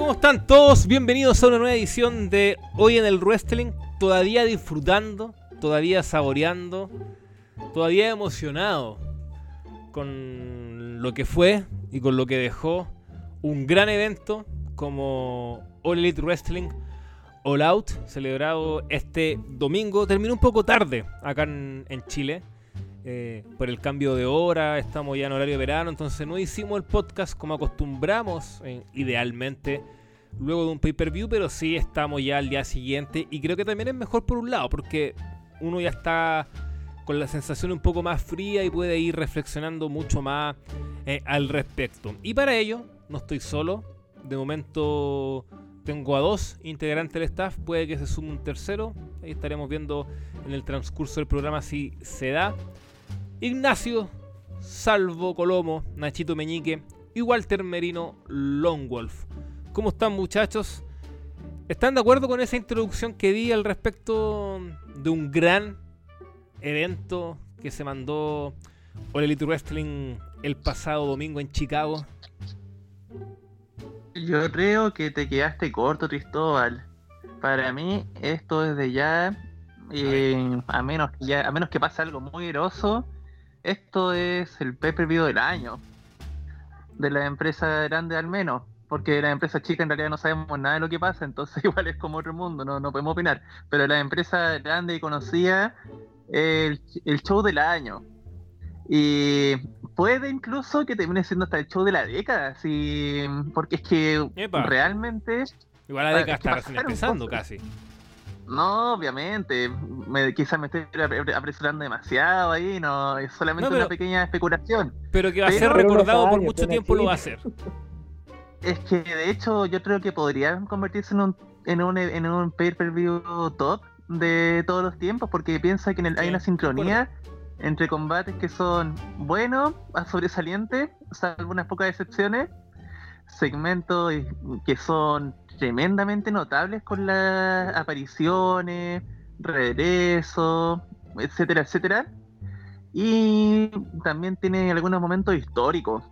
¿Cómo están todos? Bienvenidos a una nueva edición de Hoy en el Wrestling. Todavía disfrutando, todavía saboreando, todavía emocionado con lo que fue y con lo que dejó un gran evento como All Elite Wrestling All Out, celebrado este domingo. Terminó un poco tarde acá en, Chile. Eh, por el cambio de hora, estamos ya en horario de verano, entonces no hicimos el podcast como acostumbramos, eh, idealmente, luego de un pay-per-view, pero sí estamos ya al día siguiente y creo que también es mejor por un lado, porque uno ya está con la sensación un poco más fría y puede ir reflexionando mucho más eh, al respecto. Y para ello, no estoy solo, de momento tengo a dos integrantes del staff, puede que se sume un tercero, ahí estaremos viendo en el transcurso del programa si se da. Ignacio, Salvo Colomo, Nachito Meñique y Walter Merino Longwolf. ¿Cómo están muchachos? ¿Están de acuerdo con esa introducción que di al respecto de un gran evento que se mandó All Elite Wrestling el pasado domingo en Chicago? Yo creo que te quedaste corto, Cristóbal. Para mí, esto desde ya, eh, a, menos que ya, a menos que pase algo muy groso, esto es el pay-per-view del año. De la empresa grande al menos. Porque de la empresa chica en realidad no sabemos nada de lo que pasa, entonces igual es como otro mundo, no, no podemos opinar. Pero la empresa grande y conocida, el, el show del año. Y puede incluso que termine siendo hasta el show de la década, sí, porque es que realmente... Igual la década está recién empezando casi. No, obviamente. Me, quizás me estoy apresurando demasiado ahí, no, es solamente una pequeña especulación. Pero que va a ser recordado por mucho tiempo lo va a hacer. Es que de hecho yo creo que podría convertirse en un, en un, en un pay-per-view top de todos los tiempos, porque piensa que hay una sincronía entre combates que son buenos a sobresalientes, salvo unas pocas excepciones, segmentos que son tremendamente notables con las apariciones, regreso, etcétera, etcétera. Y también tiene algunos momentos históricos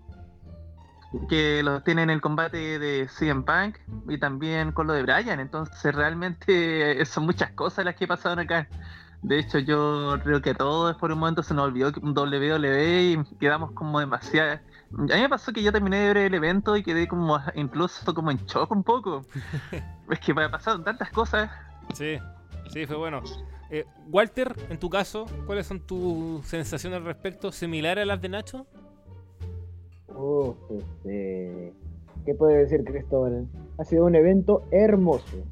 que los tiene en el combate de CM Punk y también con lo de Bryan. Entonces realmente son muchas cosas las que pasaron acá. De hecho, yo creo que todo es por un momento se nos olvidó WWE y quedamos como demasiado. A mí me pasó que yo terminé de ver el evento y quedé como incluso como en shock un poco. es que me pasaron tantas cosas. Sí, sí, fue bueno. Eh, Walter, en tu caso, ¿cuáles son tus sensaciones al respecto? ¿Similares a las de Nacho? Uf, este... ¿Qué puede decir Cristóbal? Ha sido un evento hermoso,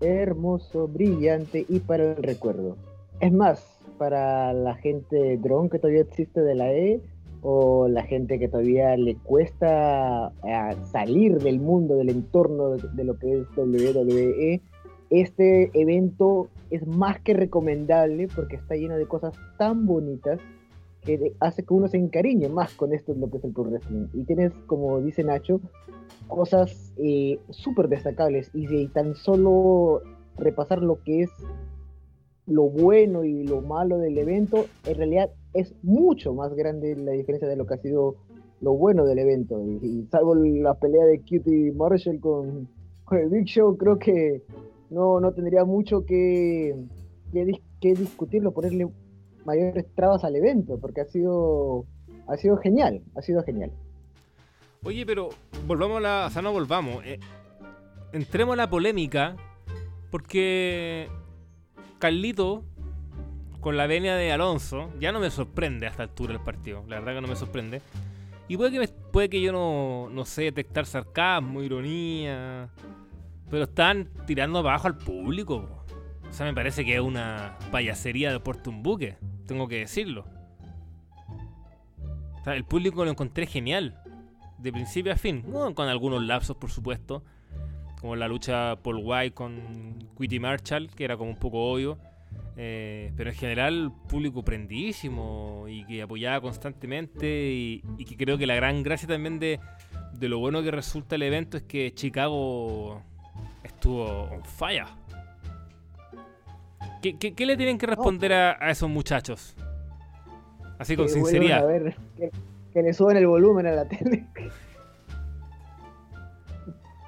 hermoso, brillante y para el recuerdo. Es más, para la gente drone que todavía existe de la E o la gente que todavía le cuesta eh, salir del mundo, del entorno de, lo que es WWE, este evento es más que recomendable porque está lleno de cosas tan bonitas que hace que uno se encariñe más con esto lo que es el Pro Wrestling. Y tienes, como dice Nacho, cosas eh, súper destacables. Y si tan solo repasar lo que es lo bueno y lo malo del evento, en realidad es mucho más grande la diferencia de lo que ha sido lo bueno del evento. Y, salvo la pelea de Cutie Marshall con, el Big Show, creo que no, no tendría mucho que, que, discutirlo, ponerle mayores trabas al evento, porque ha sido, ha sido genial, ha sido genial. Oye, pero volvamos a la. O sea, no volvamos. Eh, entremos a la polémica, porque Carlito, con la venia de Alonso, ya no me sorprende a esta altura del partido. La verdad que no me sorprende. Y puede que, puede que yo no, no sé detectar sarcasmo, ironía. Pero están tirando abajo al público. O sea, me parece que es una payasería de Puerto un buque. Tengo que decirlo. El público lo encontré genial. De principio a fin. con algunos lapsos, por supuesto como la lucha Paul White con Quitty Marshall, que era como un poco obvio. Eh, pero en general, público prendísimo y que apoyaba constantemente. Y, que creo que la gran gracia también de, lo bueno que resulta el evento es que Chicago estuvo on fire. ¿Qué, le tienen que responder a, esos muchachos? Así con sinceridad. A ver, que, que le suben el volumen a la tele.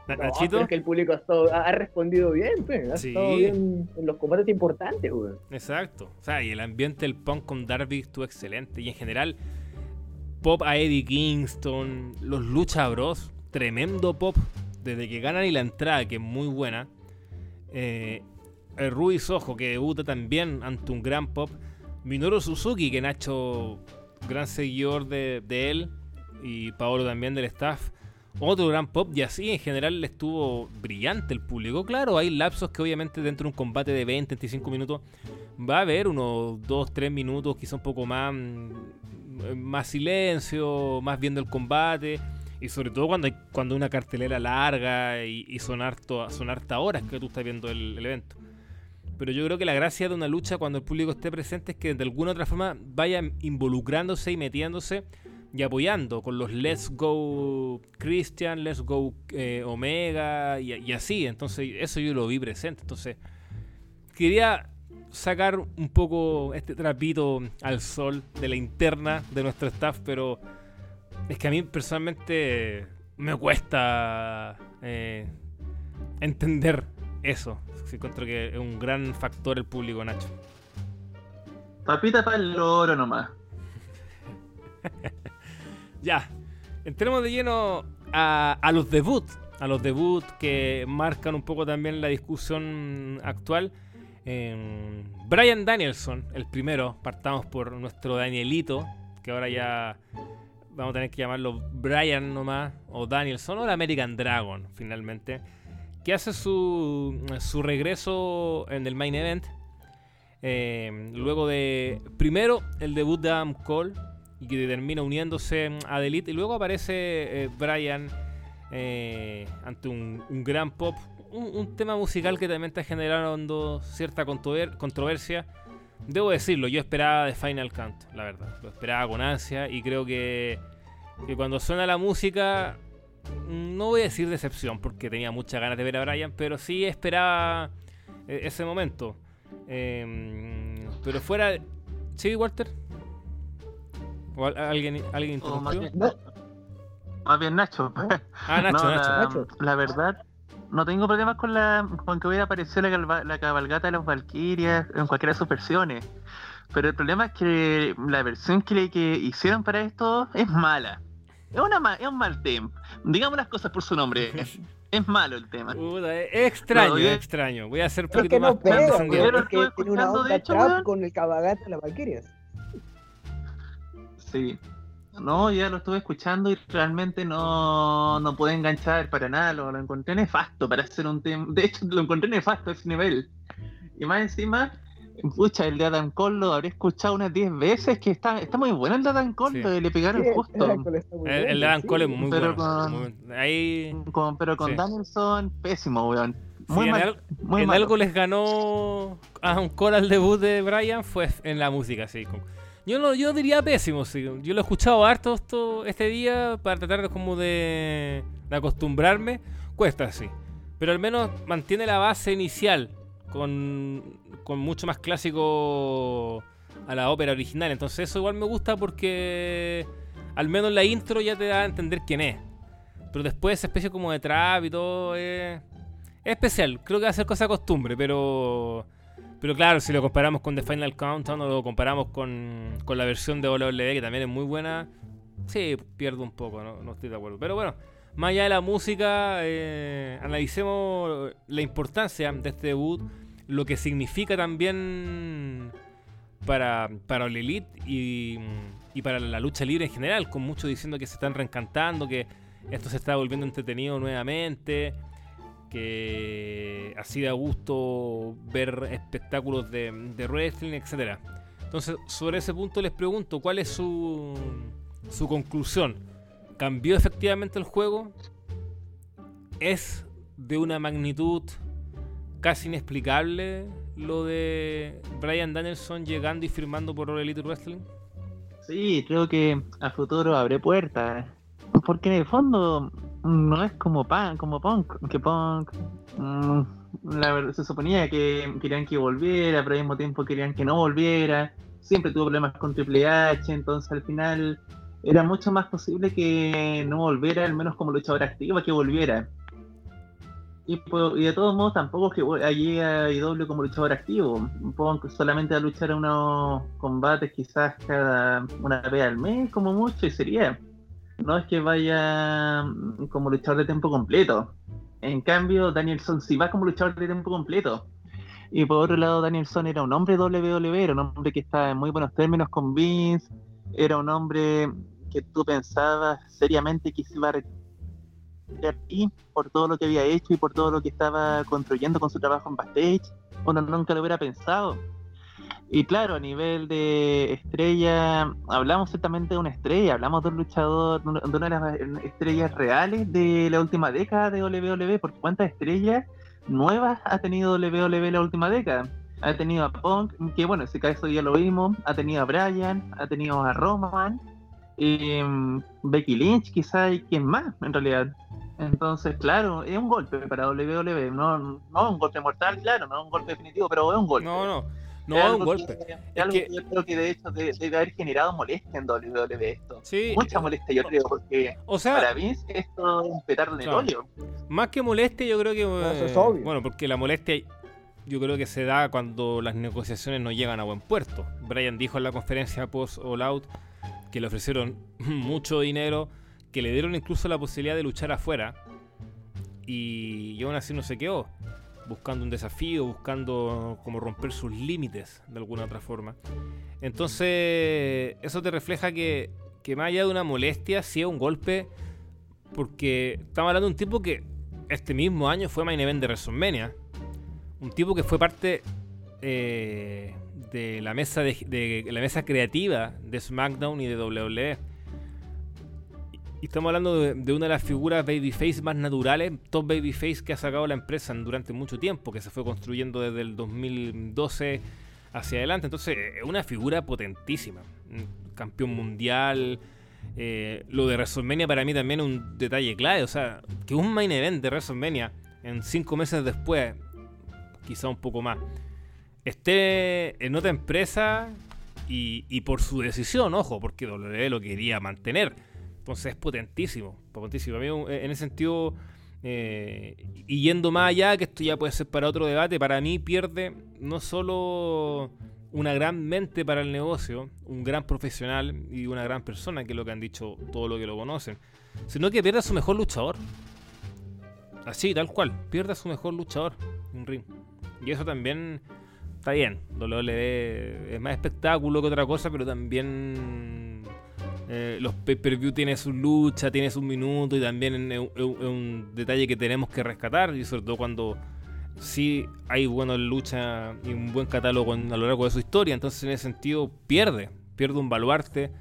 Nachito. es que el público ha, estado- ha- ha respondido bien, pues. Ha Sí. estado bien en los combates importantes, weón. Exacto. O sea, y el ambiente del punk con Darby estuvo excelente. Y en general, pop a Eddie Kingston, los Lucha Bros, tremendo pop. Desde que ganan y la entrada, que es muy buena. Eh, el Rudy Soho, que debuta también ante un gran pop. Minoru Suzuki, que Nacho, gran seguidor de, de él. Y Paolo también del staff. Otro gran pop. Y así en general estuvo brillante el público. Claro, hay lapsos que obviamente dentro de un combate de 20, 25 minutos va a haber unos 2, 3 minutos, quizá un poco más, mm, más silencio, más viendo el combate. Y sobre todo cuando hay cuando una cartelera larga y, y son, harto, son hartas horas que tú estás viendo el, el evento. Pero yo creo que la gracia de una lucha cuando el público esté presente es que de alguna u otra forma vayan involucrándose y metiéndose y apoyando con los Let's Go Christian, Let's Go eh, Omega y, así. Entonces eso yo lo vi presente. Entonces quería sacar un poco este trapito al sol de la interna de nuestro staff, pero es que a mí personalmente me cuesta eh, entender eso. Encuentro que es un gran factor el público, Nacho. Papita para el loro nomás. Ya, entremos de lleno a, los debuts. A los debuts que marcan un poco también la discusión actual. Eh, Brian Danielson, el primero, partamos por nuestro Danielito, que ahora ya vamos a tener que llamarlo Brian nomás, o Danielson, o el American Dragon, finalmente, que hace su, su regreso en el main event. eh, luego de, primero, el debut de Adam Cole, y que termina uniéndose a The Elite, y luego aparece eh, Brian eh, ante un, un gran pop, un, tema musical que también está generando cierta controver- controversia. Debo decirlo, yo esperaba de Final Count, la verdad. Lo esperaba con ansia y creo que, que cuando suena la música, mm, no voy a decir decepción porque tenía muchas ganas de ver a Brian, pero sí esperaba eh, ese momento. Eh, pero fuera... ¿Sí, Walter? ¿O al- alguien, alguien O más bien, No. más bien Nacho. Ah, Nacho, No, Nacho. La, Nacho. la verdad, no tengo problemas con la con que hubiera aparecido la, la cabalgata de los Valkyrias en cualquiera de sus versiones. Pero el problema es que la versión que, le- que hicieron para esto es mala. Es, una ma- es un mal tema. Digamos las cosas por su nombre. Es, es malo el tema. Es extraño, No, es extraño. Voy a ser un poquito que no más pega, condescendiente. Pero weón, es que estuve tiene una escuchando, de onda hecho, trap con el cabagata de las Valkyrias. Sí. No, ya lo estuve escuchando y realmente no, no pude enganchar para nada. Lo, lo encontré nefasto para hacer un tema. De hecho, lo encontré nefasto a ese nivel. Y más encima, pucha, el de Adam Cole lo habré escuchado unas 10 veces. Que está, está muy bueno el de Adam Cole, Sí. le pegaron Sí, justo. el Adam está muy El, el bueno, de Adam sí. Cole es muy Pero bueno. con- muy bueno. Ahí. Con- pero con Sí. Danielson, pésimo, weón. si Muy en, mal. al- muy en algo les ganó a un Cole al debut de Brian fue en la música, sí. con- Yo no, yo diría pésimo, sí. Yo lo he escuchado harto esto, este día para tratar de como de, de acostumbrarme. Cuesta, sí. Pero al menos mantiene la base inicial con, con mucho más clásico a la ópera original. Entonces eso igual me gusta porque al menos la intro ya te da a entender quién es. Pero después esa especie como de trap y todo es, es especial. Creo que va a ser cosa de costumbre, pero... Pero claro, si lo comparamos con The Final Countdown o lo comparamos con, con la versión de WWE, que también es muy buena, sí, pierdo un poco, no, no estoy de acuerdo. Pero bueno, más allá de la música, eh, analicemos la importancia de este debut, lo que significa también para, para Elite y, y para la lucha libre en general, con muchos diciendo que se están reencantando, que esto se está volviendo entretenido nuevamente, que así da gusto ver espectáculos de, wrestling, etcétera. Entonces, sobre ese punto les pregunto, ¿cuál es su, su conclusión? ¿Cambió efectivamente el juego? ¿Es de una magnitud casi inexplicable lo de Brian Danielson llegando y firmando por All Elite Wrestling? Sí, creo que a futuro abre puertas. Porque en el fondo no es como punk, como punk, que punk. mm, la se suponía que querían que volviera, pero al mismo tiempo querían que no volviera. Siempre tuvo problemas con Triple H, entonces al final era mucho más posible que no volviera, al menos como luchadora activa, que volviera. y, de todos modos tampoco es que allí a IW como luchador activo. Punk solamente a luchar unos combates quizás cada una vez al mes como mucho y sería. No es que vaya mm, como luchador de tiempo completo. En cambio, Danielson sí va como luchador de tiempo completo. Y por otro lado, Danielson era un hombre WWE, era un hombre que estaba en muy buenos términos con Vince, era un hombre que tú pensabas seriamente que se iba a retirar y por todo lo que había hecho y por todo lo que estaba construyendo con su trabajo en backstage, uno nunca lo hubiera pensado. Y claro, a nivel de estrella, hablamos ciertamente de una estrella, hablamos de un luchador, de una de las estrellas reales de la última década de WWE, porque cuántas estrellas nuevas ha tenido WWE la última década. Ha tenido a Punk, que bueno, ese caso ya lo vimos, ha tenido a Bryan, ha tenido a Roman, mm, Becky Lynch quizá y quién más en realidad. Entonces, claro, es un golpe para WWE, no, no un golpe mortal, claro, no un golpe definitivo, pero es un golpe. No, no, no es un golpe. es algo que... yo creo que de hecho debe, haber generado molestia en WWE esto. Sí, Mucha molestia, yo creo, porque o sea, para mí esto es un petardo en el Más que molestia, yo creo que. Eso es obvio. Bueno, porque la molestia yo creo que se da cuando las negociaciones no llegan a buen puerto. Brian dijo en la conferencia post All Out que le ofrecieron mucho dinero, que le dieron incluso la posibilidad de luchar afuera. Y, y aún así no se quedó buscando un desafío, buscando como romper sus límites de alguna otra forma. Entonces, eso te refleja que, que más allá de una molestia, sí es un golpe, porque estamos hablando de un tipo que este mismo año fue main event de WrestleMania, un tipo que fue parte eh, de la mesa de, la mesa creativa de SmackDown y de WWE estamos hablando de, una de las figuras babyface más naturales, top babyface que ha sacado la empresa durante mucho tiempo, que se fue construyendo desde el 2012 hacia adelante. Entonces, es una figura potentísima. Campeón mundial. Eh, lo de WrestleMania para mí también es un detalle clave. O sea, que un main event de WrestleMania en cinco meses después, quizá un poco más, esté en otra empresa y, y por su decisión, ojo, porque WWE lo quería mantener entonces es potentísimo, potentísimo. A mí, en ese sentido, eh, y yendo más allá, que esto ya puede ser para otro debate, para mí pierde no solo una gran mente para el negocio, un gran profesional y una gran persona, que es lo que han dicho todos los que lo conocen, sino que pierde a su mejor luchador. Así, tal cual, pierde a su mejor luchador en ring. Y eso también está bien. WWE es más espectáculo que otra cosa, pero también eh, los pay-per-view tienen su lucha, tiene su minuto y también es un, detalle que tenemos que rescatar y sobre todo cuando sí hay buena lucha y un buen catálogo a lo largo de su historia, entonces en ese sentido pierde, pierde un baluarte,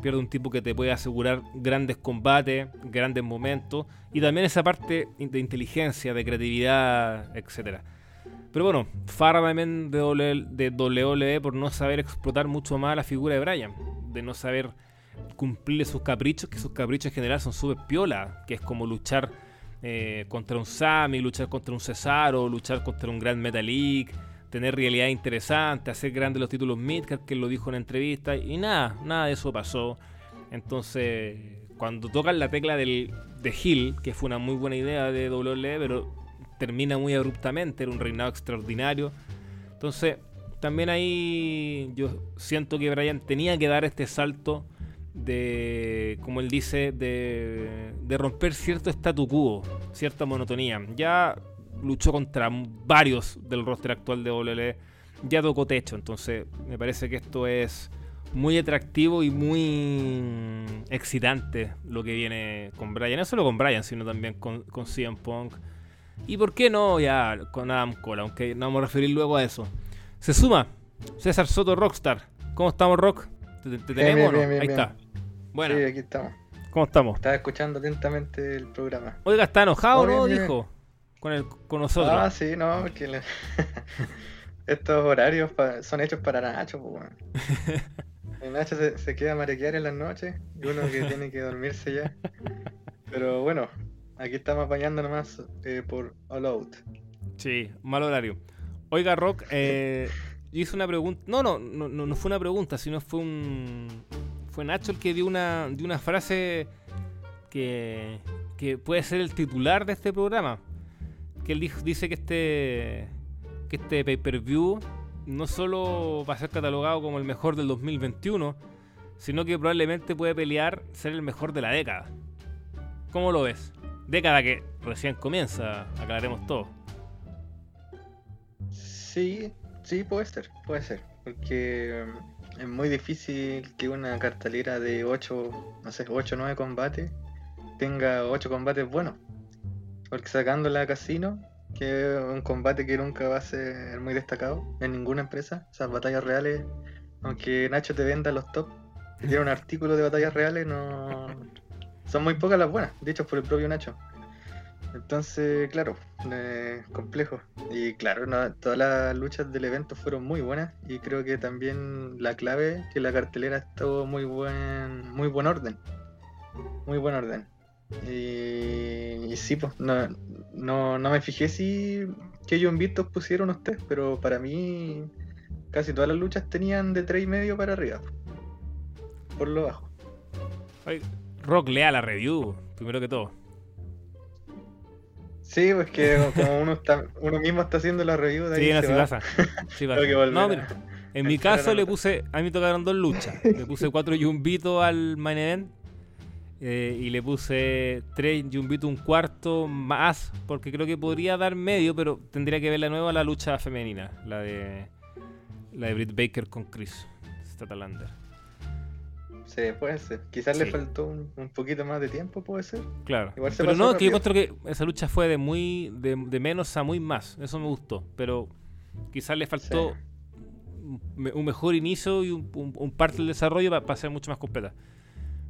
pierde un tipo que te puede asegurar grandes combates, grandes momentos y también esa parte de inteligencia, de creatividad, etcétera. Pero bueno, Farra también de de WWE por no saber explotar mucho más la figura de Brian, de no saber cumplirle sus caprichos, que sus caprichos en general son súper piola, que es como luchar eh, contra un Sami, luchar contra un Cesaro, luchar contra un Grand Metalik, tener realidad interesante, hacer grandes los títulos Midcard, que lo dijo en entrevista, y nada, nada de eso pasó. Entonces, cuando tocan la tecla del, de Hill, que fue una muy buena idea de WWE, pero termina muy abruptamente, era un reinado extraordinario. Entonces, también ahí yo siento que Brian tenía que dar este salto de, como él dice, de, de romper cierto statu quo, cierta monotonía. Ya luchó contra varios del roster actual de WWE, ya tocó techo, entonces me parece que esto es muy atractivo y muy excitante lo que viene con Brian, no solo con Brian, sino también con, con CM Punk. Y por qué no ya con Adam Cole, aunque no vamos a referir luego a eso. Se suma César Soto Rockstar. ¿Cómo estamos, Rock? ¿Te, tenemos Ahí está. Bueno. Sí, aquí estamos. ¿Cómo estamos? Estaba escuchando atentamente el programa. Oiga, ¿está enojado no? Dijo. Con, el, con nosotros. Ah, sí, no, porque estos horarios son hechos para Nacho, pues, El Nacho se, queda a marequear en las noches y uno que tiene que dormirse ya. Pero bueno, aquí estamos apañando nomás eh, por All Out. Sí, mal horario. Oiga, Rock, eh, hice una pregunta. No, no, no, no fue una pregunta, sino fue un, fue Nacho el que dio una, dio una frase que, que puede ser el titular de este programa. que él dice que este, que este pay-per-view no solo va a ser catalogado como el mejor del 2021, sino que probablemente puede pelear ser el mejor de la década. ¿Cómo lo ves? Década que recién comienza, aclaremos todo. Sí, sí, puede ser, puede ser. Porque es muy difícil que una cartelera de 8, no sé, 8 o 9 combates tenga 8 combates buenos. Porque sacándola a casino, que es un combate que nunca va a ser muy destacado en ninguna empresa, esas batallas reales, aunque Nacho te venda los top, tiene un artículo de batallas reales, no son muy pocas las buenas, dichas por el propio Nacho. Entonces, claro, eh, complejo. Y claro, todas las luchas del evento fueron muy buenas y creo que también la clave que la cartelera estuvo muy buen, muy buen orden. Muy buen orden. Y, sí, pues no, no, no me fijé si que ellos invictos pusieron ustedes, pero para mí casi todas las luchas tenían de 3 y medio para arriba. Por lo bajo. Rock, lea la review, primero que todo. Sí, pues que como uno está, uno mismo está haciendo la review de ahí Sí, no, sí pasa. Sí pasa. No, mira, en mi caso le puse, a mí me tocaron dos luchas. Le puse cuatro yumbitos al main event eh, y le puse tres yumbitos un cuarto más porque creo que podría dar medio, pero tendría que ver la nueva la lucha femenina, la de la de Britt Baker con Chris Statalander. Sí, puede ser. Quizás Sí. le faltó un, un poquito más de tiempo, puede ser. Claro. Igual se Pero no, que yo encuentro que esa lucha fue de muy de, de menos a muy más. Eso me gustó, pero quizás le faltó Sí. un un mejor inicio y un, un- parte del desarrollo para ser mucho más completa.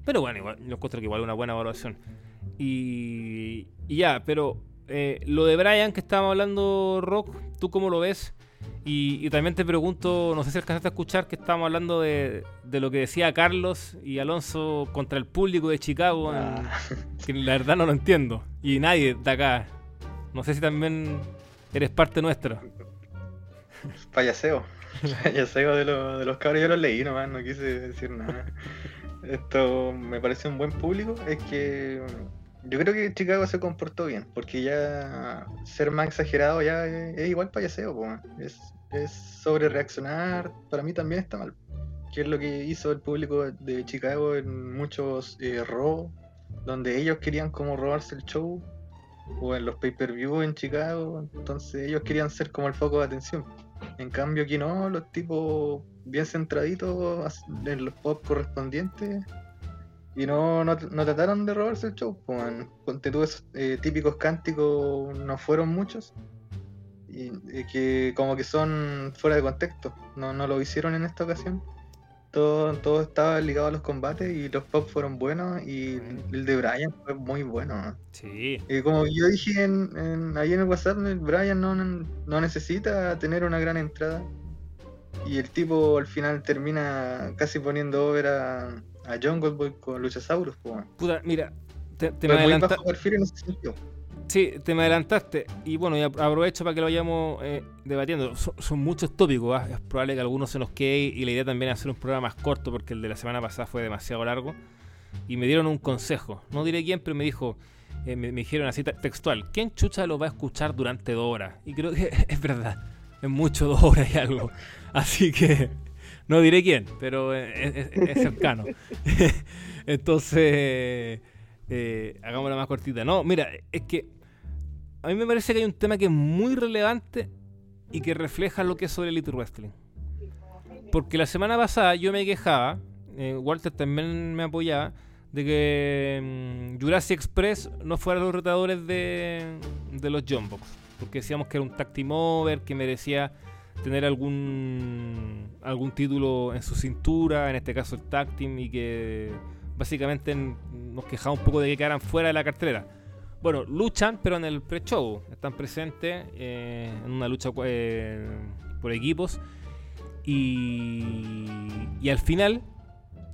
Pero bueno, igual, yo encuentro que igual una buena evaluación. Y, y ya, pero eh, lo de Brian que estábamos hablando, Rock, ¿tú cómo lo ves? Y, y también te pregunto, no sé si alcanzaste a escuchar que estábamos hablando de, de lo que decía Carlos y Alonso contra el público de Chicago, en- Ah, que la verdad no lo entiendo. Y nadie de acá. No sé si también eres parte nuestra. payaseo. Payaseo de, lo- de los cabros. Yo los leí nomás, no quise decir nada. Esto me parece un buen público. Es que yo creo que Chicago se comportó bien. Porque ya ser más exagerado ya es, igual payaseo. po, Es, es sobre reaccionar. Para mí también está mal. Que es lo que hizo el público de Chicago en muchos eh, Raw, donde ellos querían como robarse el show. O en los pay-per-view en Chicago. Entonces ellos querían ser como el foco de atención. En cambio aquí no, los tipos bien centraditos en los pop correspondientes y no, no, no trataron de robarse el show. pues. Ponte tú esos eh, típicos cánticos, no fueron muchos y, que como que son fuera de contexto, no, no lo hicieron en esta ocasión. Todo, todo estaba ligado a los combates y los pop fueron buenos y el de Brian fue muy bueno. Sí. Y como yo dije en, en- ahí en el WhatsApp, Brian no, no necesita tener una gran entrada. Y el tipo al final termina casi poniendo over a, Jungle Boy con Luchasaurus. weón. Puta, mira, te, te me muy adelanta- bajo perfil en ese sentido. Sí, te me adelantaste. Y bueno, y aprovecho para que lo vayamos eh, debatiendo. Son, son muchos tópicos, ¿ah? es probable que algunos se nos quede y la idea también es hacer un programa más corto porque el de la semana pasada fue demasiado largo. Y me dieron un consejo, no diré quién, pero me dijo, eh, me, me dijeron así te- textual, ¿quién chucha lo va a escuchar durante dos horas? Y creo que es verdad, es mucho dos horas y algo. Así que no diré quién, pero es, cercano. Entonces, eh, hagámosla más cortita. No, mira, es que a mí me parece que hay un tema que es muy relevante y que refleja lo que es sobre Elite Wrestling. Porque la semana pasada yo me quejaba, eh, Walter también me apoyaba, de que mm, Jurassic Express no fueran los retadores de, de los John Box. Porque decíamos que era un tag team over, que merecía tener algún algún título en su cintura, en este caso el tag y que básicamente nos quejaba un poco de que quedaran fuera de la cartelera. Bueno, luchan, pero en el pre-show. Están presentes eh, en una lucha eh, por equipos. Y, y al final,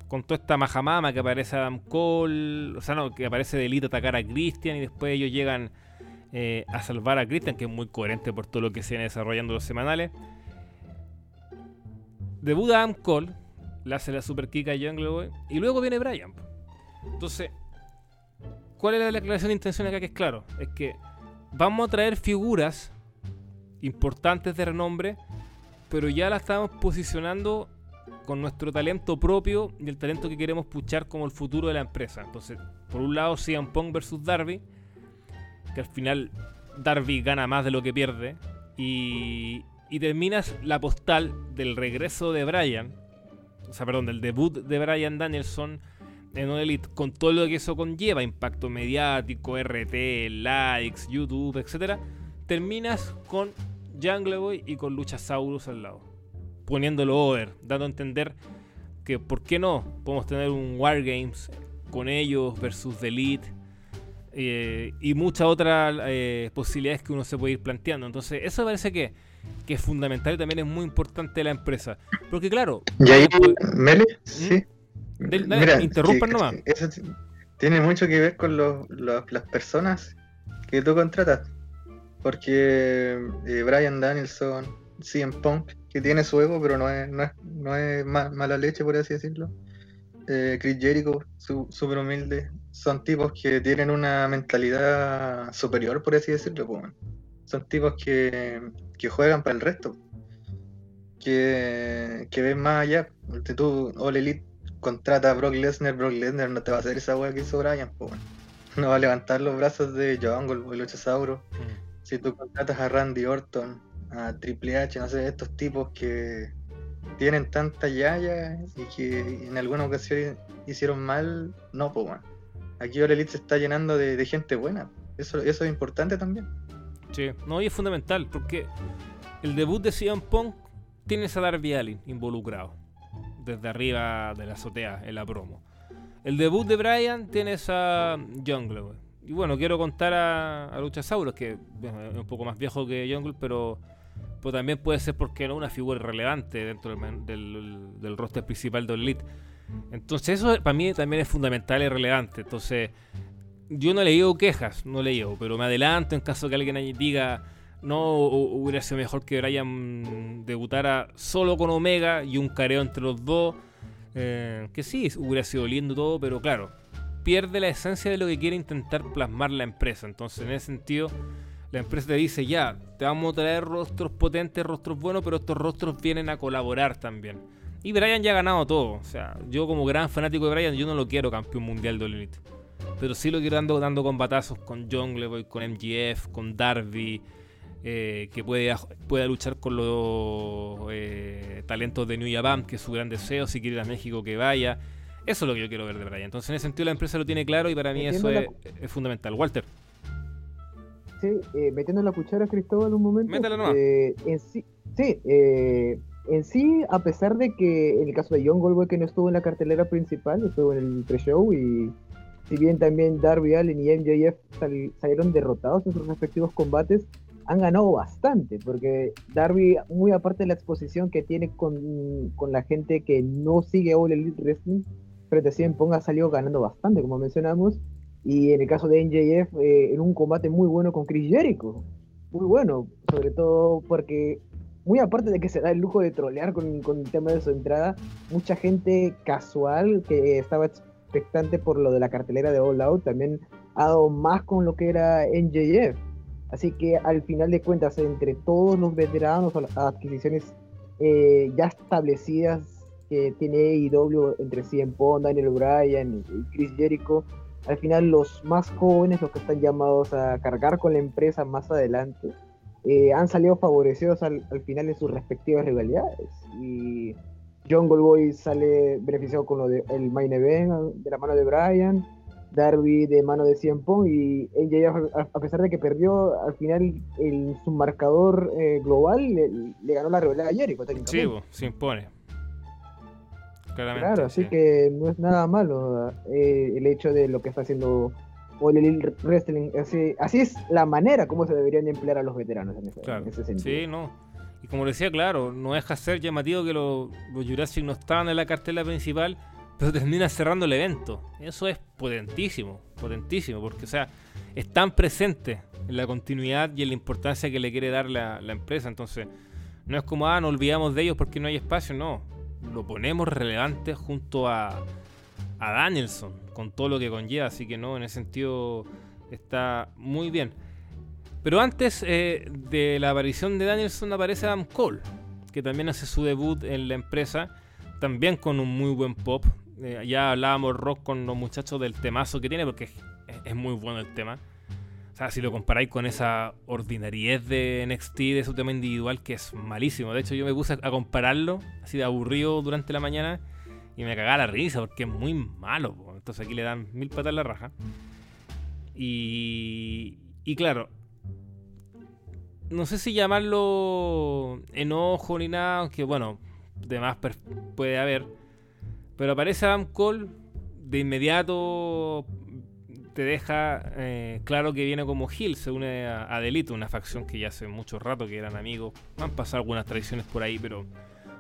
con toda esta majamama que aparece Adam Cole, o sea, no, que aparece de Elite a atacar a Christian y después ellos llegan eh, a salvar a Christian, que es muy coherente por todo lo que se viene desarrollando los semanales. Debuta Adam Cole, le hace la super kick a Jungle y luego viene Brian. Entonces, ¿cuál es la declaración de intención acá? Que es claro, es que vamos a traer figuras importantes de renombre, pero ya la estamos posicionando con nuestro talento propio y el talento que queremos puchar como el futuro de la empresa. Entonces, por un lado, CM Pong versus Darby, que al final Darby gana más de lo que pierde, y, y terminas la postal del regreso de Brian, o sea, perdón, del debut de Brian Danielson en All Elite, con todo lo que eso conlleva, impacto mediático, RT, likes, YouTube, etc., terminas con Jungle Boy y con Luchasaurus al lado poniéndolo over, dando a entender que, ¿por qué no? Podemos tener un Wargames con ellos versus The Elite eh, y muchas otras eh, posibilidades que uno se puede ir planteando. Entonces, eso parece que, que es fundamental y también es muy importante de la empresa. Porque, claro. ¿Y ahí, Mele? ¿Mm? Sí. Mira, interrumpan nomás. Eso tiene mucho que ver con las personas que tú contratas. Porque eh, Brian Danielson, CM Punk, que tiene su ego, pero no es, no es, no es mala leche, por así decirlo. Eh, Chris Jericho, súper humilde, son tipos que tienen una mentalidad superior, por así decirlo. Son tipos que, que, juegan para el resto, que, que ven más allá. Si tú, All Elite, contrata a Brock Lesnar, Brock Lesnar no te va a hacer esa wea que hizo Brian. No va a levantar los brazos de Jungle o Luchasaurus. Mm. Si tú contratas a Randy Orton, a Triple H, no sé, estos tipos que tienen tanta yaya y que en alguna ocasión hicieron mal, no, pues bueno. Aquí ahora Elite se está llenando de, gente buena. Eso, eso es importante también. No, y es fundamental, porque el debut de CM Punk tiene a Darby Allin involucrado. Desde arriba de la azotea, en la promo. El debut de Brian tienes a Jungle, Y bueno, quiero contar a, a Luchasaurus, que es un poco más viejo que Jungle, pero pero también puede ser porque no una figura relevante dentro del, del, roster principal de Elite. Entonces eso para mí también es fundamental y relevante. Entonces yo no le digo quejas, no le digo, pero me adelanto en caso que alguien diga no hubiera sido mejor que Brian debutara solo con Omega y un careo entre los dos. Eh, que sí, hubiera sido lindo todo, pero claro, pierde la esencia de lo que quiere intentar plasmar la empresa. Entonces en ese sentido la empresa te dice, ya, te vamos a traer rostros potentes, rostros buenos, pero estos rostros vienen a colaborar también. Y Brian ya ha ganado todo. O sea, yo como gran fanático de Brian, yo no lo quiero campeón mundial de Elite. Pero sí lo quiero dando, dando combatazos con Jungle con MGF, con Darby, eh, que puede, pueda luchar con los eh, talentos de New Japan, que es su gran deseo, si quiere ir a México que vaya. Eso es lo que yo quiero ver de Brian. Entonces en ese sentido la empresa lo tiene claro y para mí eso es fundamental. Walter. Sí, eh, metiendo la cuchara Cristóbal un momento. Métela eh, en sí, sí eh, en sí, a pesar de que en el caso de John Goldberg que no estuvo en la cartelera principal, estuvo en el pre-show y si bien también Darby Allin y MJF salieron derrotados en sus respectivos combates, han ganado bastante, porque Darby, muy aparte de la exposición que tiene con, con la gente que no sigue All Elite Wrestling, frente a CM Pong ha salido ganando bastante, como mencionamos, y en el caso de NJF, eh, en un combate muy bueno con Chris Jericho. Muy bueno, sobre todo porque, muy aparte de que se da el lujo de trolear con, con el tema de su entrada, mucha gente casual que estaba expectante por lo de la cartelera de All Out también ha dado más con lo que era NJF. Así que al final de cuentas, entre todos los veteranos o las adquisiciones eh, ya establecidas que tiene AEW entre CM Pong, Daniel Bryan y Chris Jericho, al final los más jóvenes, los que están llamados a cargar con la empresa más adelante, eh, han salido favorecidos al, final en sus respectivas rivalidades. Jungle Boy sale beneficiado con lo del el main event de la mano de Brian, Darby de mano de Cien y ella a, pesar de que perdió, al final el, su marcador eh, global le, ganó la rivalidad a Jericho. Sí, se impone claro, así que no es nada malo eh, el hecho de lo que está haciendo Elite Wrestling. Así, así, es la manera como se deberían emplear a los veteranos en ese, sentido. Sí, no. Y como decía, claro, no deja ser llamativo que los, Jurassic no estaban en la cartela principal, pero termina cerrando el evento. Eso es potentísimo, potentísimo, porque, o sea, están presentes en la continuidad y en la importancia que le quiere dar la, la empresa. Entonces, no es como, ah, no olvidamos de ellos porque no hay espacio, no lo ponemos relevante junto a, a Danielson, con todo lo que conlleva, así que no, en ese sentido está muy bien. Pero antes eh, de la aparición de Danielson aparece Adam Cole, que también hace su debut en la empresa, también con un muy buen pop. Eh, ya hablábamos rock con los muchachos del temazo que tiene, porque es, muy bueno el tema. O sea, si lo comparáis con esa ordinariedad de NXT, de su tema individual, que es malísimo. De hecho, yo me puse a compararlo, así de aburrido durante la mañana, y me cagaba la risa, porque es muy malo. Entonces aquí le dan mil patas la raja. Y, y claro, no sé si llamarlo enojo ni nada, aunque bueno, de más puede haber. Pero aparece Adam Cole, de inmediato te deja eh, claro que viene como Hill, se une a, Delito, una facción que ya hace mucho rato que eran amigos. Han pasado algunas tradiciones por ahí, pero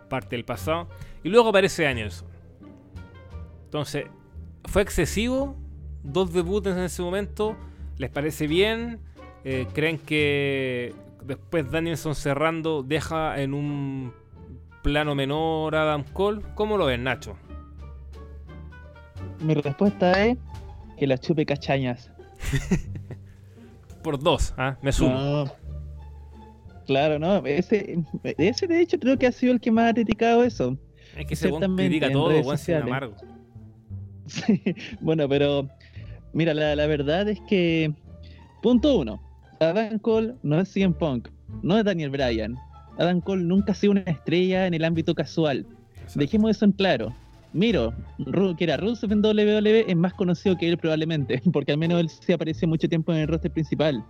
parte del pasado. Y luego aparece Danielson. Entonces, ¿fue excesivo? Dos debuts en ese momento. ¿Les parece bien? Eh, ¿Creen que después Danielson cerrando deja en un plano menor a Adam Cole? ¿Cómo lo ven, Nacho? Mi respuesta es que la chupe cachañas. Por dos, ¿ah? Me sumo. Claro, no. Ese, ese de hecho creo que ha sido el que más ha criticado eso. Es que se critica todo, buen amargo. Sí, bueno, pero mira, la, la, verdad es que, punto uno, Adam Cole no es CM Punk, no es Daniel Bryan. Adam Cole nunca ha sido una estrella en el ámbito casual. Dejemos eso en claro. Miro, que era Rusev en WWE, es más conocido que él probablemente, porque al menos él se apareció mucho tiempo en el roster principal.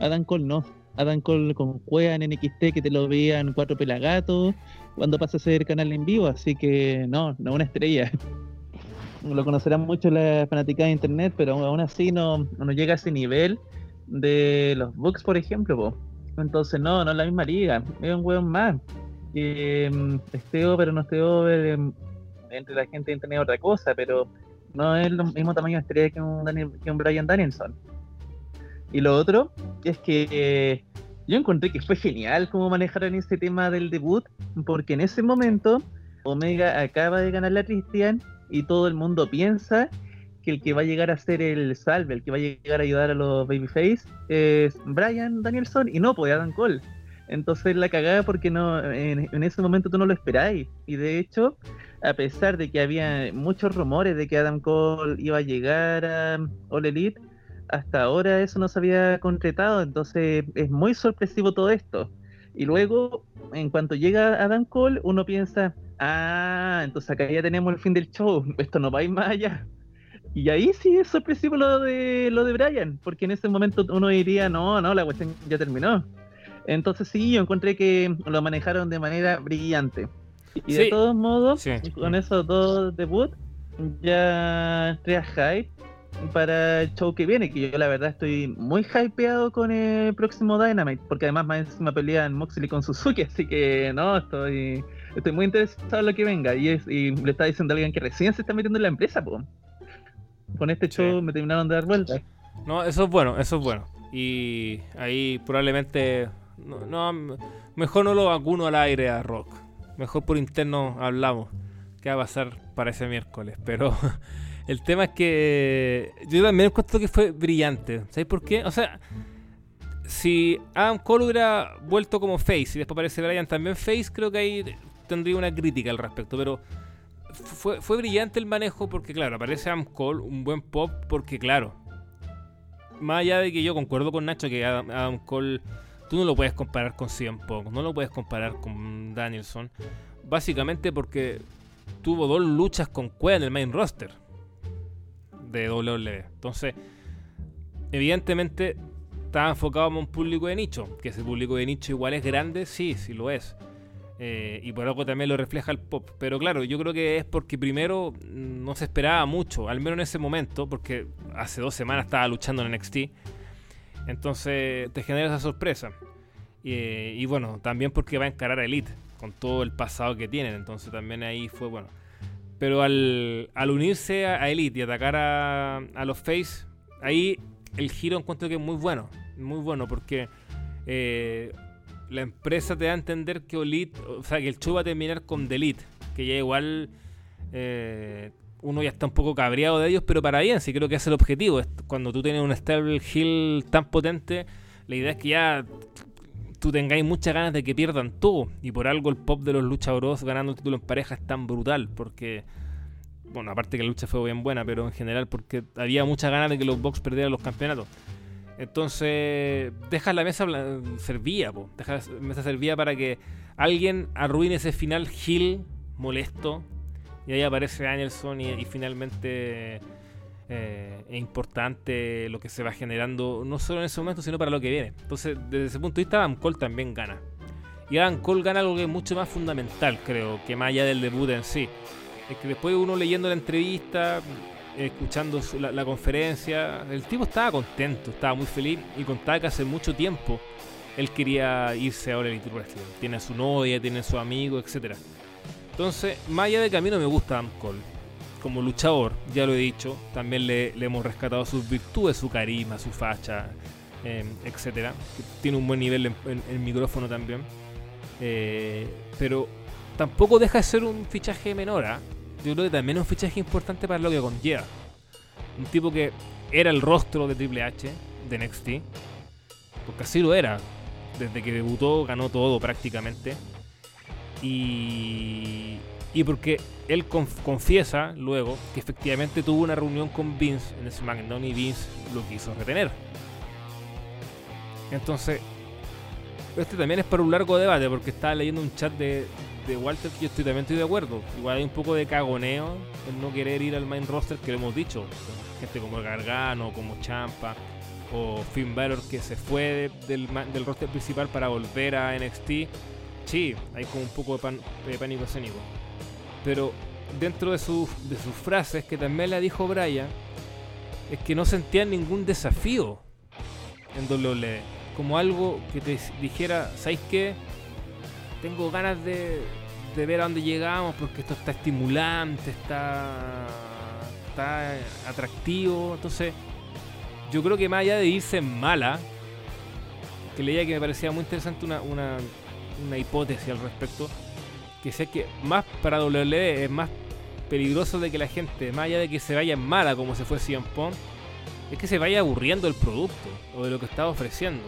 Adam Cole no. Adam Cole con Cueva en NXT que te lo veían cuatro pelagatos cuando pasa a ser canal en vivo, así que no, no una estrella. Lo conocerán mucho las fanáticas de internet, pero aún así no, no llega a ese nivel de los Bucks, por ejemplo. Entonces no, no es la misma liga, es un weón más. Eh, esté over o no esté over, em, entre la gente internet otra cosa, pero no es el mismo tamaño de estrella que un, Daniel, que un Brian Danielson. Y lo otro es que yo encontré que fue genial cómo manejaron ese tema del debut, porque en ese momento Omega acaba de ganar la Christian y todo el mundo piensa que el que va a llegar a ser el salve, el que va a llegar a ayudar a los Babyface es Brian Danielson y no, pues Adam Cole. Entonces la cagada porque no en, ese momento tú no lo esperáis. Y de hecho, a pesar de que había muchos rumores de que Adam Cole iba a llegar a All Elite, hasta ahora eso no se había concretado. Entonces es muy sorpresivo todo esto. Y luego, en cuanto llega Adam Cole, uno piensa, ah, entonces acá ya tenemos el fin del show, esto no va a ir más allá. Y ahí sí es sorpresivo lo de lo de Brian, porque en ese momento uno diría, no, no, la cuestión ya terminó. Entonces sí, yo encontré que lo manejaron de manera brillante. Y de todos modos, con esos dos debut, ya entré a hype para el show que viene, que yo la verdad estoy muy hypeado con el próximo Dynamite, porque además más encima pelean Moxley con Suzuki, así que no, estoy estoy muy interesado en lo que venga. Y, es, y le está diciendo a alguien que recién se está metiendo en la empresa, pues. Con este show me terminaron de dar vueltas. No, eso es bueno, eso es bueno. Y ahí probablemente no, mejor no lo vacuno al aire a Rock. Mejor por interno hablamos. ¿Qué va a pasar para ese miércoles? Pero el tema es que yo también encuentro que fue brillante. ¿Sabes por qué? O sea, si Adam Cole hubiera vuelto como Face y después aparece Brian también Face, creo que ahí tendría una crítica al respecto. Pero fue, brillante el manejo porque, claro, aparece Adam Cole, un buen pop, porque, claro, más allá de que yo concuerdo con Nacho que Adam Cole Tú no lo puedes comparar con CM Punk, no lo puedes comparar con Danielson. Básicamente porque tuvo dos luchas con Cueva en el main roster de WWE. Entonces, evidentemente estaba enfocado en un público de nicho. Que ese público de nicho igual es grande, sí, sí lo es. Eh, y por algo también lo refleja el pop. Pero claro, yo creo que es porque primero no se esperaba mucho, al menos en ese momento, porque hace dos semanas estaba luchando en NXT entonces te genera esa sorpresa. Y, bueno, también porque va a encarar a Elite con todo el pasado que tienen. Entonces también ahí fue bueno. Pero al, unirse a, Elite y atacar a, los Face, ahí el giro encuentro que es muy bueno. Muy bueno porque eh, la empresa te da a entender que Elite, o sea, que el show va a terminar con The Elite. Que ya igual eh, uno ya está un poco cabreado de ellos, pero para bien, sí creo que es el objetivo. Cuando tú tienes un stable hill tan potente, la idea es que ya tú tengáis muchas ganas de que pierdan todo. Y por algo el pop de los luchadores ganando el título en pareja es tan brutal. Porque, bueno, aparte que la lucha fue bien buena, pero en general porque había muchas ganas de que los Bucks perdieran los campeonatos. Entonces, dejas la mesa servía, po. dejas la mesa servía para que alguien arruine ese final Hill molesto. Y ahí aparece Danielson y, finalmente eh, es importante lo que se va generando, no solo en ese momento, sino para lo que viene. Entonces, desde ese punto de vista, Adam Cole también gana. Y Adam Cole gana algo que es mucho más fundamental, creo, que más allá del debut en sí. Es que después uno leyendo la entrevista, escuchando la, conferencia, el tipo estaba contento, estaba muy feliz y contaba que hace mucho tiempo él quería irse a All Elite Wrestling. Tiene a su novia, tiene a su amigo, etc. Entonces, más allá de que a mí no me gusta Adam Cole, como luchador, ya lo he dicho, también le, hemos rescatado sus virtudes, su carisma, su facha, eh, etcétera. Tiene un buen nivel en, el micrófono también. Eh, pero tampoco deja de ser un fichaje menor. ¿ah? Yo creo que también es un fichaje importante para lo que conlleva. Un tipo que era el rostro de Triple H, de NXT, porque así lo era. Desde que debutó ganó todo prácticamente. Y, y porque él confiesa luego que efectivamente tuvo una reunión con Vince en SmackDown y Vince lo quiso retener. Entonces, este también es para un largo debate porque estaba leyendo un chat de, de Walter yo estoy, también estoy de acuerdo. Igual hay un poco de cagoneo en no querer ir al main roster que lo hemos dicho. Gente como Gargano, como Champa o Finn Balor que se fue del, del roster principal para volver a NXT. Sí, hay como un poco de, pánico escénico. Pero dentro de, sus, de sus frases, que también la dijo Brian, es que no sentían ningún desafío en WWE. Como algo que te dijera, ¿sabéis qué? Tengo ganas de, de ver a dónde llegamos porque esto está estimulante, está, está atractivo. Entonces, yo creo que más allá de irse en mala, que leía que me parecía muy interesante una, una, una hipótesis al respecto, que sé que más para WWE es más peligroso de que la gente, más allá de que se vaya en mala como se fue CM Punk, es que se vaya aburriendo el producto o de lo que estaba ofreciendo.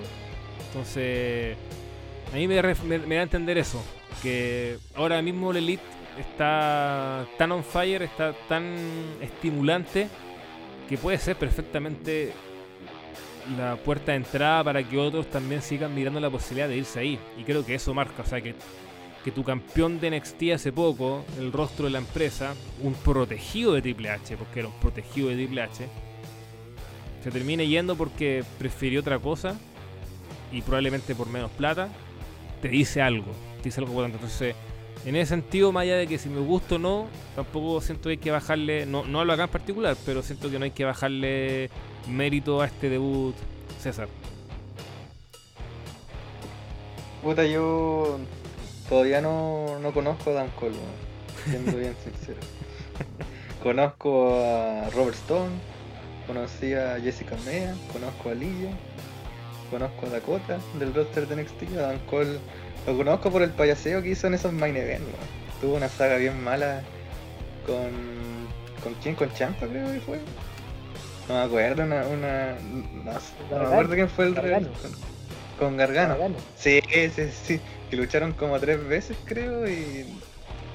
Entonces, a mí me, da a entender eso, que ahora mismo el Elite está tan on fire, está tan estimulante, que puede ser perfectamente la puerta de entrada para que otros también sigan mirando la posibilidad de irse ahí. Y creo que eso marca, o sea, que, que tu campeón de NXT hace poco, el rostro de la empresa, un protegido de Triple H, porque era un protegido de Triple H, se termine yendo porque prefirió otra cosa y probablemente por menos plata, te dice algo, te dice algo importante. Entonces, en ese sentido, más allá de que si me gusta o no, tampoco siento que hay que bajarle, no, no lo acá en particular, pero siento que no hay que bajarle mérito a este debut, César? Puta, yo todavía no, no conozco a Dan Cole, siendo bien sincero. conozco a Robert Stone, conocí a Jessica Mea, conozco a Lilla, conozco a Dakota del roster de NXT, a Dan Cole lo conozco por el payaseo que hizo en esos main events, Tuvo una saga bien mala con... ¿Con quién? Con Champa creo que fue. No me acuerdo, una. una no, no me acuerdo quién fue el rey. Con, Gargano. Sí, sí, sí. Que lucharon como tres veces, creo, y.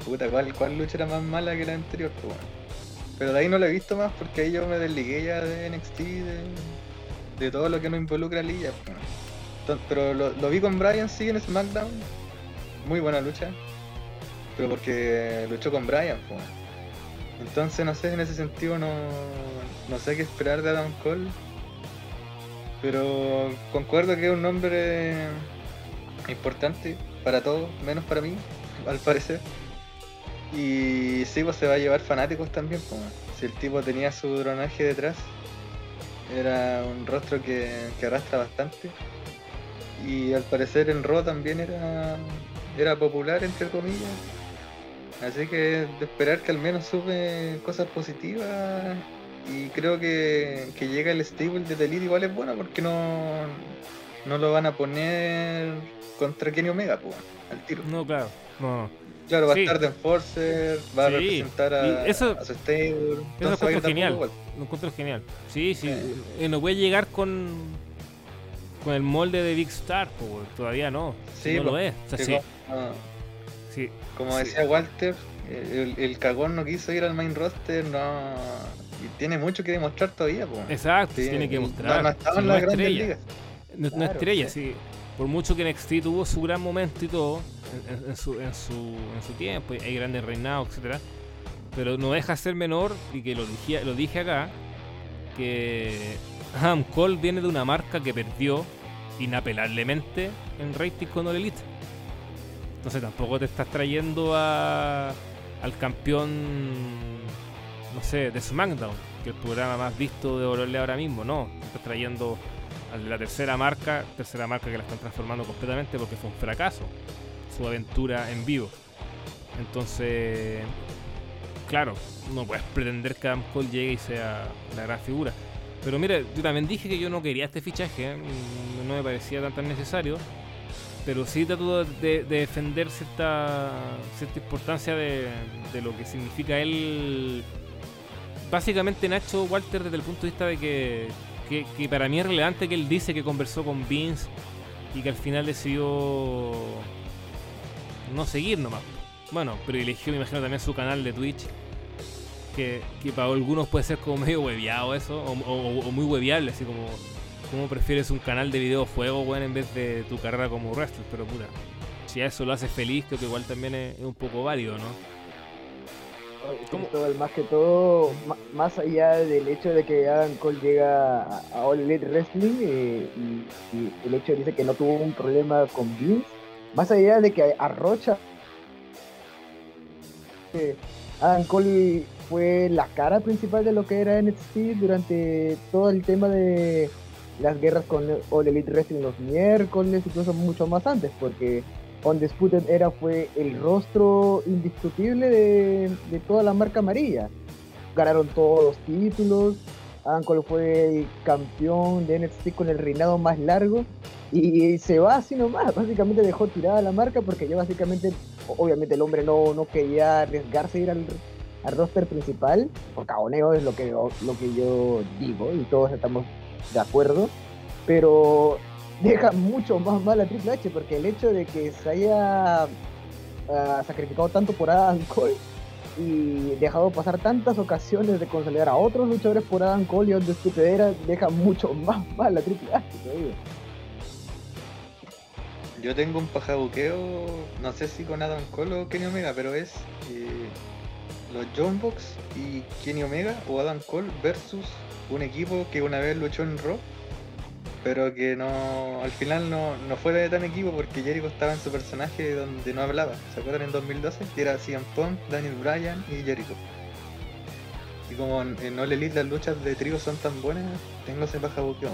Puta, ¿cuál, cuál lucha era más mala que la anterior? Pues, Pero de ahí no la he visto más porque ahí yo me desligué ya de NXT, de, de todo lo que no involucra a Lilla. Pero lo, lo, vi con Brian sí en SmackDown. Muy buena lucha. Pero porque luchó con Brian. Entonces, no sé, en ese sentido no, no sé qué esperar de Adam Cole. Pero concuerdo que es un nombre importante para todos, menos para mí, al parecer. Y sí, pues se va a llevar fanáticos también. Si el tipo tenía su dronaje detrás, era un rostro que, que arrastra bastante. Y al parecer en Raw también era, era popular, entre comillas Así que de esperar que al menos sube cosas positivas y creo que, que llega el stable de Delete igual es bueno porque no, no lo van a poner contra Kenny Omega, pues, al tiro. No, claro, no. Claro, va a estar de Enforcer, va a representar a, eso, a su stable. Eso lo encuentro genial. Lo encuentro genial. Sí, sí. Eh. eh. No voy a llegar con con el molde de Big Star, todavía no. Sí, no lo es. O sea, Sí, como, sí, como Sí. decía Walter, el, el cagón no quiso ir al main roster, no. Y tiene mucho que demostrar todavía, pues. Exacto, tiene que no- mostrar. No, estaba en no la es grandes estrella. ligas. No, no Claro, estrella, sí. Por mucho que NXT tuvo su gran momento y todo, en, su, en, su, en su tiempo, hay grandes reinados, etcétera Pero no deja de ser menor, y que lo dije, lo dije acá, que Adam Cole viene de una marca que perdió inapelablemente en rating con All. Entonces tampoco te estás trayendo a, al campeón, no sé, de SmackDown, que es el programa más visto de Orole ahora mismo, no. Te estás trayendo la tercera marca, tercera marca que la están transformando completamente porque fue un fracaso su aventura en vivo. Entonces, claro, no puedes pretender que Adam Cole llegue y sea la gran figura. Pero mira, yo también dije que yo no quería este fichaje, ¿eh? no me parecía tan, tan necesario. Pero sí trato de, de defender cierta, cierta importancia de, de lo que significa él. Básicamente Nacho Walter desde el punto de vista de que, que, para mí es relevante que él dice que conversó con Vince y que al final decidió no seguir nomás. Bueno, privilegió me imagino también su canal de Twitch. Que, que para algunos puede ser como medio hueviado eso, o, muy hueviable, así como ¿Cómo prefieres un canal de videojuego, weón, en vez de tu carrera como wrestler? Pero puta, si a eso lo haces feliz, creo que igual también es un poco válido, ¿no? Más que todo, más allá del hecho de que Adam Cole llega a, a All Elite Wrestling eh, y, y el hecho dice que no tuvo un problema con Vince, más allá de que arrocha eh, Adam Cole fue la cara principal de lo que era NXT durante todo el tema de las guerras con All Elite Wrestling los miércoles, incluso mucho más antes, porque Undisputed Era fue el rostro indiscutible de, toda la marca amarilla. Ganaron todos los títulos. Adam fue campeón de NXT con el reinado más largo. Y se va así nomás. Básicamente dejó tirada la marca porque ya básicamente, obviamente el hombre no, no quería arriesgarse a ir al, al roster principal. Por caboneo es lo que, lo que yo digo y todos estamos de acuerdo. Pero deja mucho más mal a Triple H porque el hecho de que se haya ah, sacrificado tanto por Adam Cole y dejado pasar tantas ocasiones de consolidar a otros luchadores por Adam Cole y Undisputed Era deja mucho más mal a Triple H todavía. Yo tengo un pajabuqueo, no sé si con Adam Cole o Kenny Omega, pero es eh, los John y Kenny Omega o Adam Cole versus un equipo que una vez luchó en Raw, pero que no al final no, no fue de tan equipo porque Jericho estaba en su personaje donde no hablaba. ¿Se acuerdan en 2012? Que era CM Punk, Daniel Bryan y Jericho. Y como en, en All las luchas de trío son tan buenas, tengo ese pajabuqueo.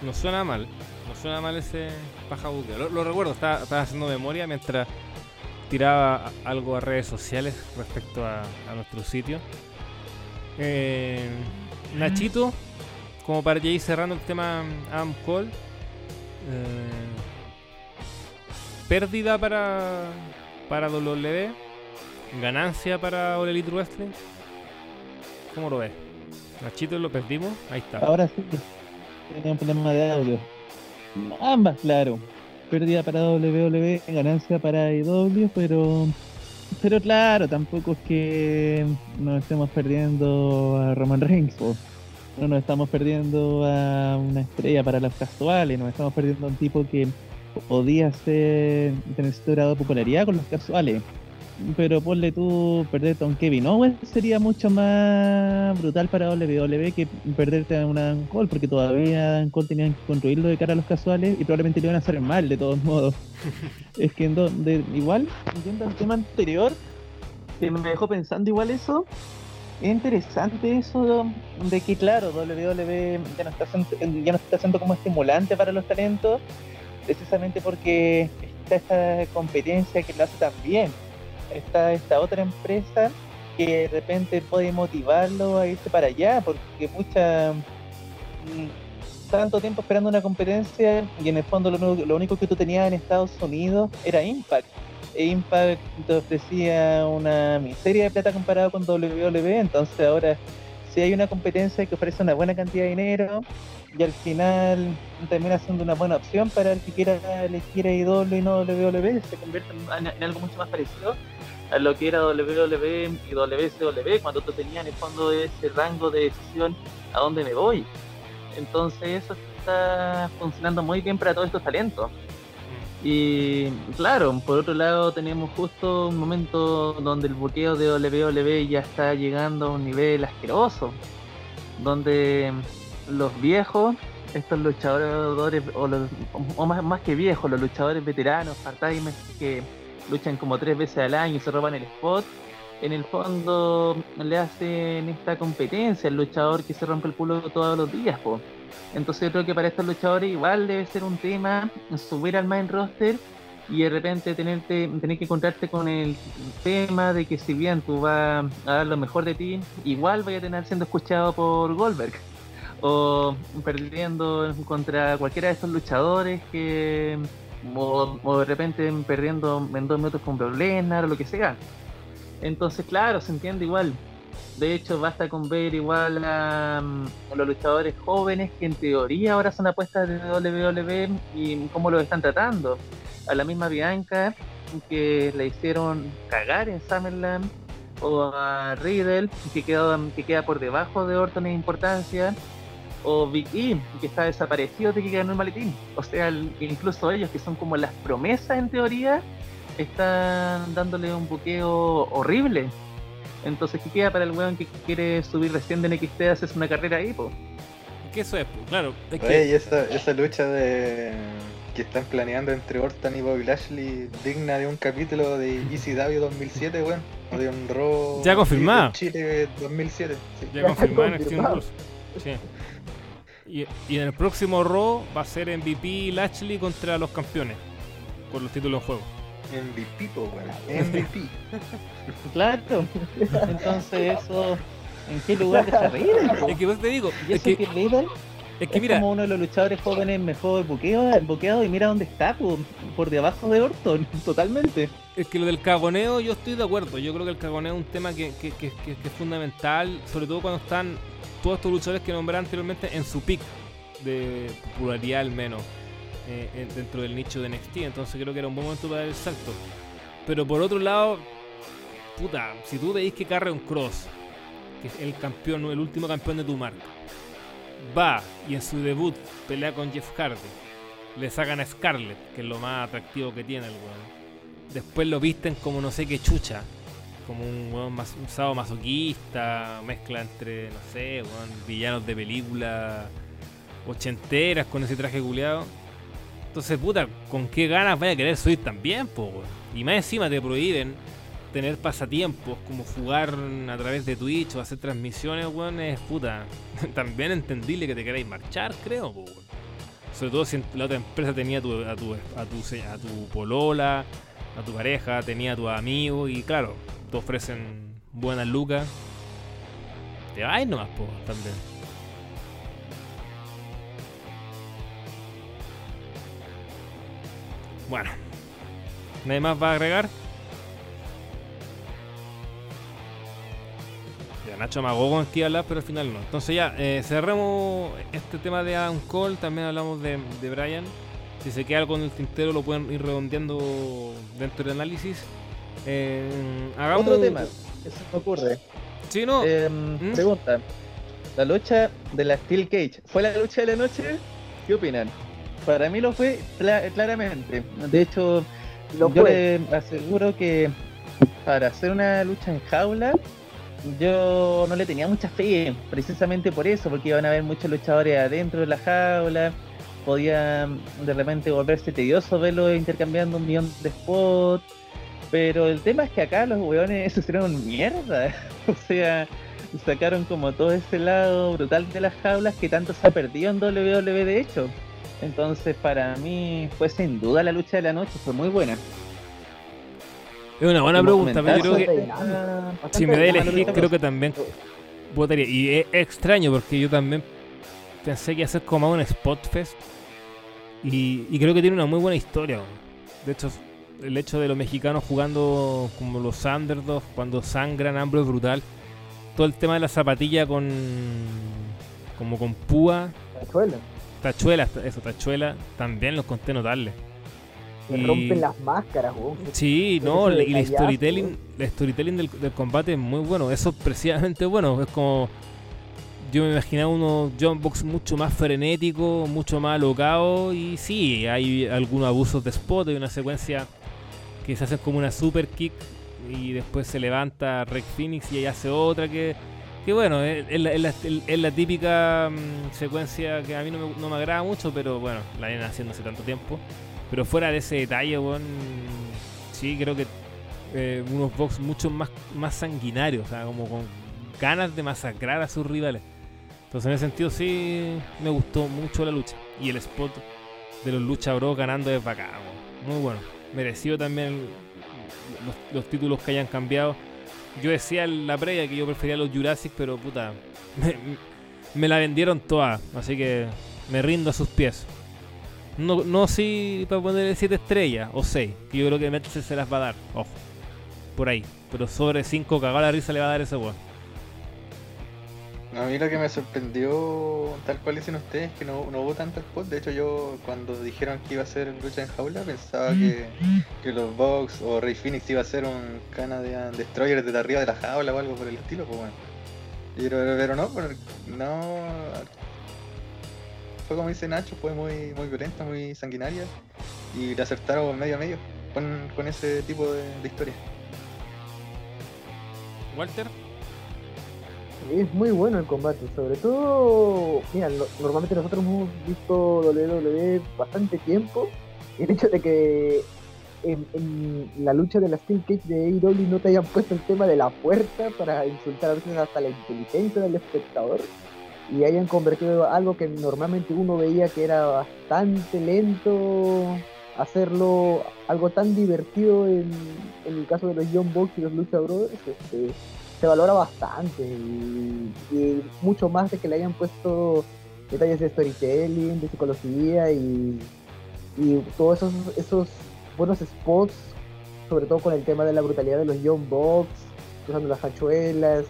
No suena mal, no suena mal ese paja buqueo. Lo, recuerdo, estaba, haciendo memoria mientras tiraba algo a redes sociales respecto a, a nuestro sitio. Eh, Nachito, como para ir cerrando el tema Adam Cole, eh, pérdida para, para WWE, ganancia para All Elite Wrestling. ¿Cómo lo ves? Nachito, lo perdimos, ahí está. Ahora sí, tenía un problema de audio. Ambas, claro. Pérdida para WWE, ganancia para IW, pero. Pero claro, tampoco es que nos estemos perdiendo a Roman Reigns. po. No nos estamos perdiendo a una estrella para las casuales, nos estamos perdiendo a un tipo que podía ser tener cierto grado de popularidad con los casuales. Pero ponle tú, perderte a un Kevin Owens sería mucho más brutal para WWE que perderte a un Adam Cole, porque todavía Adam Cole tenían que construirlo de cara a los casuales y probablemente le iban a hacer mal de todos modos. es que en do- de- igual, yendo al tema anterior, que me dejó pensando igual eso, es interesante eso de que claro, WWE ya no está ya no está haciendo como estimulante para los talentos, precisamente porque está esta competencia que lo hace tan bien está esta otra empresa que de repente puede motivarlo a irse para allá, porque mucha tanto tiempo esperando una competencia y en el fondo lo, único- que tú tenías en Estados Unidos era Impact. E Impact te ofrecía una miseria de plata comparado con WWE, entonces ahora si hay una competencia que ofrece una buena cantidad de dinero y al final termina siendo una buena opción para el que quiera elegir IW y no WWE, se convierte en algo mucho más parecido a lo que era WWE y WCW cuando tú tenías en el fondo ese rango de decisión a dónde me voy. Entonces eso está funcionando muy bien para todos estos talentos. Y claro, por otro lado tenemos justo un momento donde el buqueo de WWE ya está llegando a un nivel asqueroso, donde los viejos, estos luchadores, o, los, o más, más que viejos, los luchadores veteranos, part-timers que luchan como tres veces al año se roban el spot, en el fondo le hacen esta competencia al luchador que se rompe el culo todos los días, po. Entonces yo creo que para estos luchadores igual debe ser un tema subir al main roster y de repente tenerte, tener que encontrarte con el tema de que si bien tú vas a dar lo mejor de ti, igual vaya a tener siendo escuchado por Goldberg o perdiendo contra cualquiera de estos luchadores que o, de repente perdiendo en dos minutos con Brock Lesnar o lo que sea. Entonces, claro, se entiende igual. De hecho, basta con ver igual a, los luchadores jóvenes que en teoría ahora son apuestas de WWE y cómo lo están tratando. A la misma Bianca que le hicieron cagar en Summerland o a Riddle que queda, que queda por debajo de Orton en importancia o Big E, que está desaparecido de que ganó el maletín. O sea, incluso ellos, que son como las promesas en teoría, están dándole un buqueo horrible. Entonces, ¿qué queda para el weón que quiere subir recién de NXT a hacer una carrera ahí, po? Que eso es, claro. Es Oye, y esa, esa lucha de que están planeando entre Orton y Bobby Lashley digna de un capítulo de ECW 2007, weón. O de un Raw. Ya confirmado. Chile 2007. Sí. Ya confirmado en Extreme Rules. Sí. Y, y, en el próximo Raw va a ser MVP Lashley contra los campeones. Por los títulos en juego. MVP, po, weón. MVP. claro. Entonces eso. ¿En qué lugar está Riddle? Es que vos te digo. ¿Y es eso que, que Riddle es que es mira. como uno de los luchadores jóvenes mejor buqueado y mira dónde está, po, por debajo de Orton, totalmente. Es que lo del cagoneo yo estoy de acuerdo. Yo creo que el cagoneo es un tema que, que, que, que- es fundamental, sobre todo cuando están todos estos luchadores que nombré anteriormente en su pick de popularidad al menos eh, en- dentro del nicho de NXT. Entonces creo que era un buen momento para dar el salto. Pero por otro lado, puta, si tú veis que Carrion Cross, que es el campeón, el último campeón de tu marca, va y en su debut pelea con Jeff Hardy, le sacan a Scarlett, que es lo más atractivo que tiene el weón después lo visten como no sé qué chucha. Como un weón mas, un masoquista, mezcla entre, no sé, weón, villanos de película ochenteras con ese traje culeado. Entonces, puta, ¿con qué ganas vaya a querer subir también, po? Y más encima te prohíben tener pasatiempos como jugar a través de Twitch o hacer transmisiones, weón, es puta. También entendible que te queráis marchar, creo, weón. Sobre todo si la otra empresa tenía a tu, a tu, a tu, a tu polola, a tu pareja, tenía a tu amigo y claro, te ofrecen buenas lucas. Te vas nomás, po, también. Bueno, ¿nadie más va a agregar? Nacho Mago con que iba a hablar, pero al final no. Entonces ya, eh, cerremos este tema de Adam Cole, también hablamos de, de Brian. Si se queda algo en el tintero lo pueden ir redondeando dentro del análisis. Eh, hagamos Otro tema, se me ocurre. Sí, no. Eh, ¿Mm? Pregunta: La lucha de la Steel Cage, ¿fue la lucha de la noche? ¿Qué opinan? Para mí lo fue cla- claramente. De hecho, Lo yo fue. le aseguro que para hacer una lucha en jaula, yo no le tenía mucha fe, precisamente por eso, porque iban a haber muchos luchadores adentro de la jaula, podía de repente volverse tedioso verlo intercambiando un millón de spots, pero el tema es que acá los weones se hicieron mierda, o sea, sacaron como todo ese lado brutal de las jaulas que tanto se ha perdido en WWE de hecho. Entonces para mí fue sin duda la lucha de la noche, fue muy buena. Es una buena pregunta, pero creo que si me da a elegir, creo que también votaría. Y es extraño porque yo también pensé que iba a ser como un Spot Fest. Y, y creo que tiene una muy buena historia. De hecho, el hecho de los mexicanos jugando como los underdogs, cuando sangran, hambre es brutal. todo el tema de la zapatilla con. como con púa. Tachuela. Tachuela, eso, tachuela, también los conté notables. Se Y- rompen las máscaras, weón. Sí, no, y la detallazo, storytelling, la storytelling del, del combate es muy bueno. Eso es precisamente bueno. Es como. Yo me imaginaba unos John Box mucho más frenético, mucho más alocado. Y sí, hay algunos abusos de spot. Hay una secuencia que se hace como una super kick. Y después se levanta Rex Phoenix y ella hace otra que. Que bueno, es, es la, es la- es la típica mm, secuencia que a mí no me, no me agrada mucho, pero bueno, la vienen haciendo hace tanto tiempo. Pero fuera de ese detalle, weón, sí, creo que eh, unos box mucho más, más sanguinarios, o sea, como con ganas de masacrar a sus rivales. Entonces, en ese sentido, sí me gustó mucho la lucha. Y el spot de los Lucha Bros ganando es bacán, weón. muy bueno. Merecido también los, los títulos que hayan cambiado. Yo decía en la previa que yo prefería los Jurassic, pero puta, me, me la vendieron toda, así que me rindo a sus pies. No, no sí para ponerle 7 estrellas o 6, que yo creo que Metz se las va a dar, ojo. Por ahí. Pero sobre 5 cagado la risa le va a dar ese weón. A mí lo que me sorprendió, tal cual dicen ustedes, que no, no hubo tanto spot. De hecho, yo cuando dijeron que iba a ser lucha en jaula, pensaba que, que los Bucks o Rey Phoenix iba a ser un Canadian Destroyer desde arriba de la jaula o algo por el estilo, pues bueno. Pero, pero no, no. Fue como dice Nacho, fue muy, muy violenta, muy sanguinaria. Y le acertaron medio a medio con, con ese tipo de, de historia. Walter, Es muy bueno el combate, sobre todo, mira, no- normalmente nosotros hemos visto WWE bastante tiempo, y el hecho de que en, en la lucha de la Steel Cage de AEW no te hayan puesto el tema de la puerta para insultar a veces hasta la inteligencia del espectador, y hayan convertido algo que normalmente uno veía que era bastante lento, hacerlo algo tan divertido en, el caso de los Young Bucks y los Lucha Brothers, este, se valora bastante y, mucho más de que le hayan puesto detalles de storytelling, de psicología y, y todos esos, esos buenos spots, sobre todo con el tema de la brutalidad de los Young Bucks, usando las hachuelas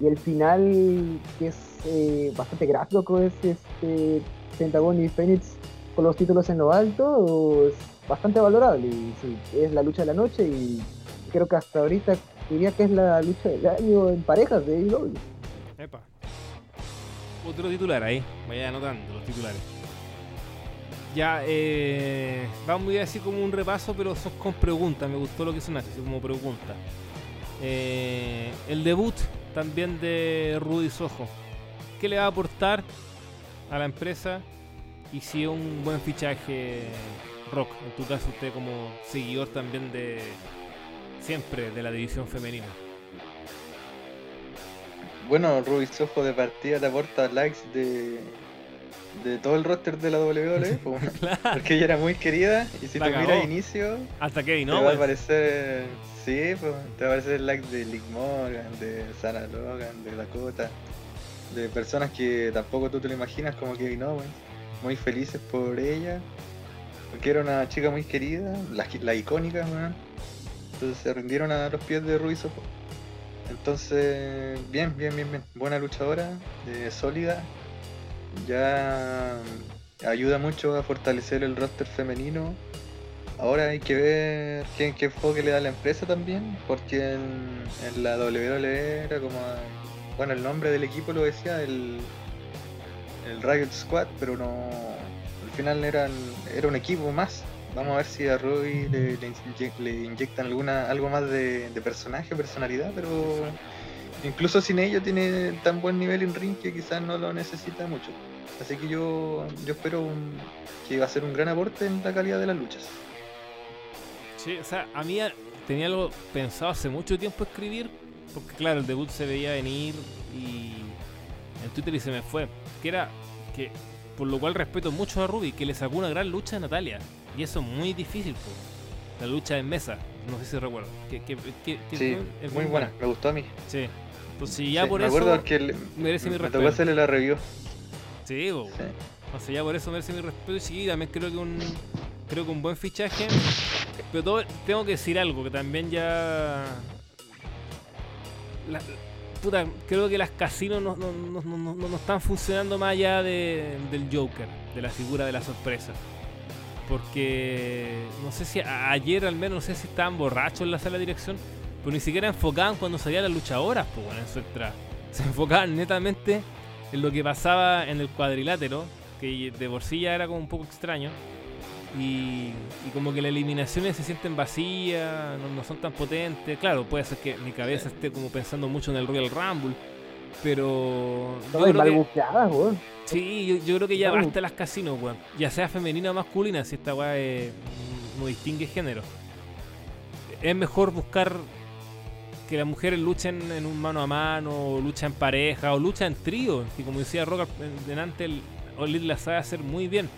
y el final que es eh, bastante gráfico, es este Pentagon y Phoenix con los títulos en lo alto, es bastante valorable y sí, es la lucha de la noche y creo que hasta ahorita diría que es la lucha del año en parejas de AEW. epa. Otro titular ahí, vaya anotando los titulares. Ya, eh, vamos a ir así como un repaso, pero son con preguntas. Me gustó lo que Nacho, así como pregunta. Eh, el debut también de Rudy Sojo. ¿Qué le va a aportar a la empresa? Y si es un buen fichaje rock, en tu caso usted como seguidor también de siempre de la división femenina. Bueno, Ruby Soho de partida te aporta likes de, de todo el roster de la WWE, pues, porque ella era muy querida y si La te miras inicio Hasta Kevin te va a aparecer, sí, pues, te va a aparecer likes de Lick Morgan, de Sarah Logan, de Dakota, de personas que tampoco tú te lo imaginas como Kevin Owens, muy felices por ella, porque era una chica muy querida, la, la icónica, entonces se rindieron a los pies de Ruby Soho. Entonces, bien, bien, bien, bien. Buena luchadora, eh, sólida. Ya ayuda mucho a fortalecer el roster femenino. Ahora hay que ver qué, qué enfoque le da la empresa también, porque en, en la WWE era como. Bueno, el nombre del equipo lo decía, el, el Riot Squad, pero no. Al final era un equipo más. Vamos a ver si a Ruby le, le inye- le inyectan alguna algo más de, de personaje, personalidad, pero incluso sin ello tiene tan buen nivel en ring que quizás no lo necesita mucho. Así que yo, yo espero un- que va a ser un gran aporte en la calidad de las luchas. Sí, o sea, a mí tenía algo pensado hace mucho tiempo escribir, porque claro, el debut se veía venir y en Twitter y se me fue. Que era que, por lo cual respeto mucho a Ruby, que le sacó una gran lucha a Natalia. Y eso es muy difícil, po. la lucha en mesa, no sé si recuerdo. Que, que, que- que Sí, es muy buena, me gustó a mí. Sí. Entonces ya Sí, por me eso acuerdo que merece mi me tocó respeto. hacerle la review. Sí, po. Sí. O sea, ya por eso merece mi respeto y sí, también creo que un creo que un buen fichaje. Pero todo- tengo que decir algo que también ya puta, creo que las casinos no, no, no, no, están funcionando más allá de, del Joker, de la figura de la sorpresa. Porque no sé si ayer al menos, no sé si estaban borrachos en la sala de dirección, pero ni siquiera enfocaban cuando salían las luchadoras pues, bueno, en su entrada. Se enfocaban netamente en lo que pasaba en el cuadrilátero, que de ya era como un poco extraño. Y, y como que las eliminaciones se sienten vacías, no, no son tan potentes. Claro, puede ser que mi cabeza esté como pensando mucho en el Royal Rumble, pero yo creo mal que- weón. Sí, yo, yo creo que ya basta las casinos, weón. Ya sea femenina o masculina, si esta weá eh, no distingue género. Es mejor buscar que las mujeres luchen en un mano a mano, o lucha en pareja, o lucha en trío. Y como decía Roca delante, el Elite la sabe hacer muy bien.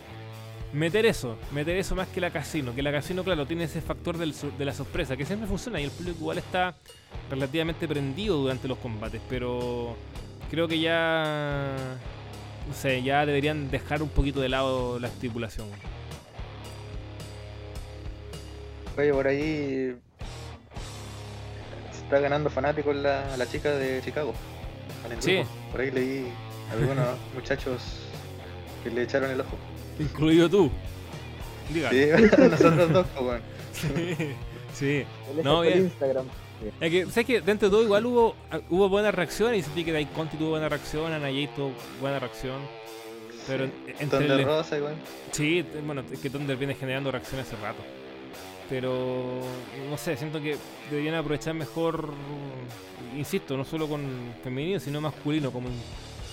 Meter eso, meter eso más que la casino. Que la casino, claro, tiene ese factor del de la sorpresa, que siempre funciona y el público igual está relativamente prendido durante los combates, pero creo que ya no sé, ya deberían dejar un poquito de lado la estipulación. Oye, por ahí se está ganando fanáticos la, la chica de Chicago. en el Sí. grupo. Por ahí leí algunos muchachos que le echaron el ojo. Incluido tú. Diga. Sí, nosotros dos, pues. Sí. No, bien. Instagram. Es que, ¿sabes que Dentro de todo igual hubo, hubo buenas reacciones y sentí que Dai Conti tuvo buena reacción, Ana Jay tuvo buena reacción. Pero Sí. en- entre Thunder el- Rosa igual. Sí, bueno, es que Thunder viene generando reacciones hace rato. Pero, no sé, siento que deberían aprovechar mejor, insisto, no solo con femenino, sino masculino, como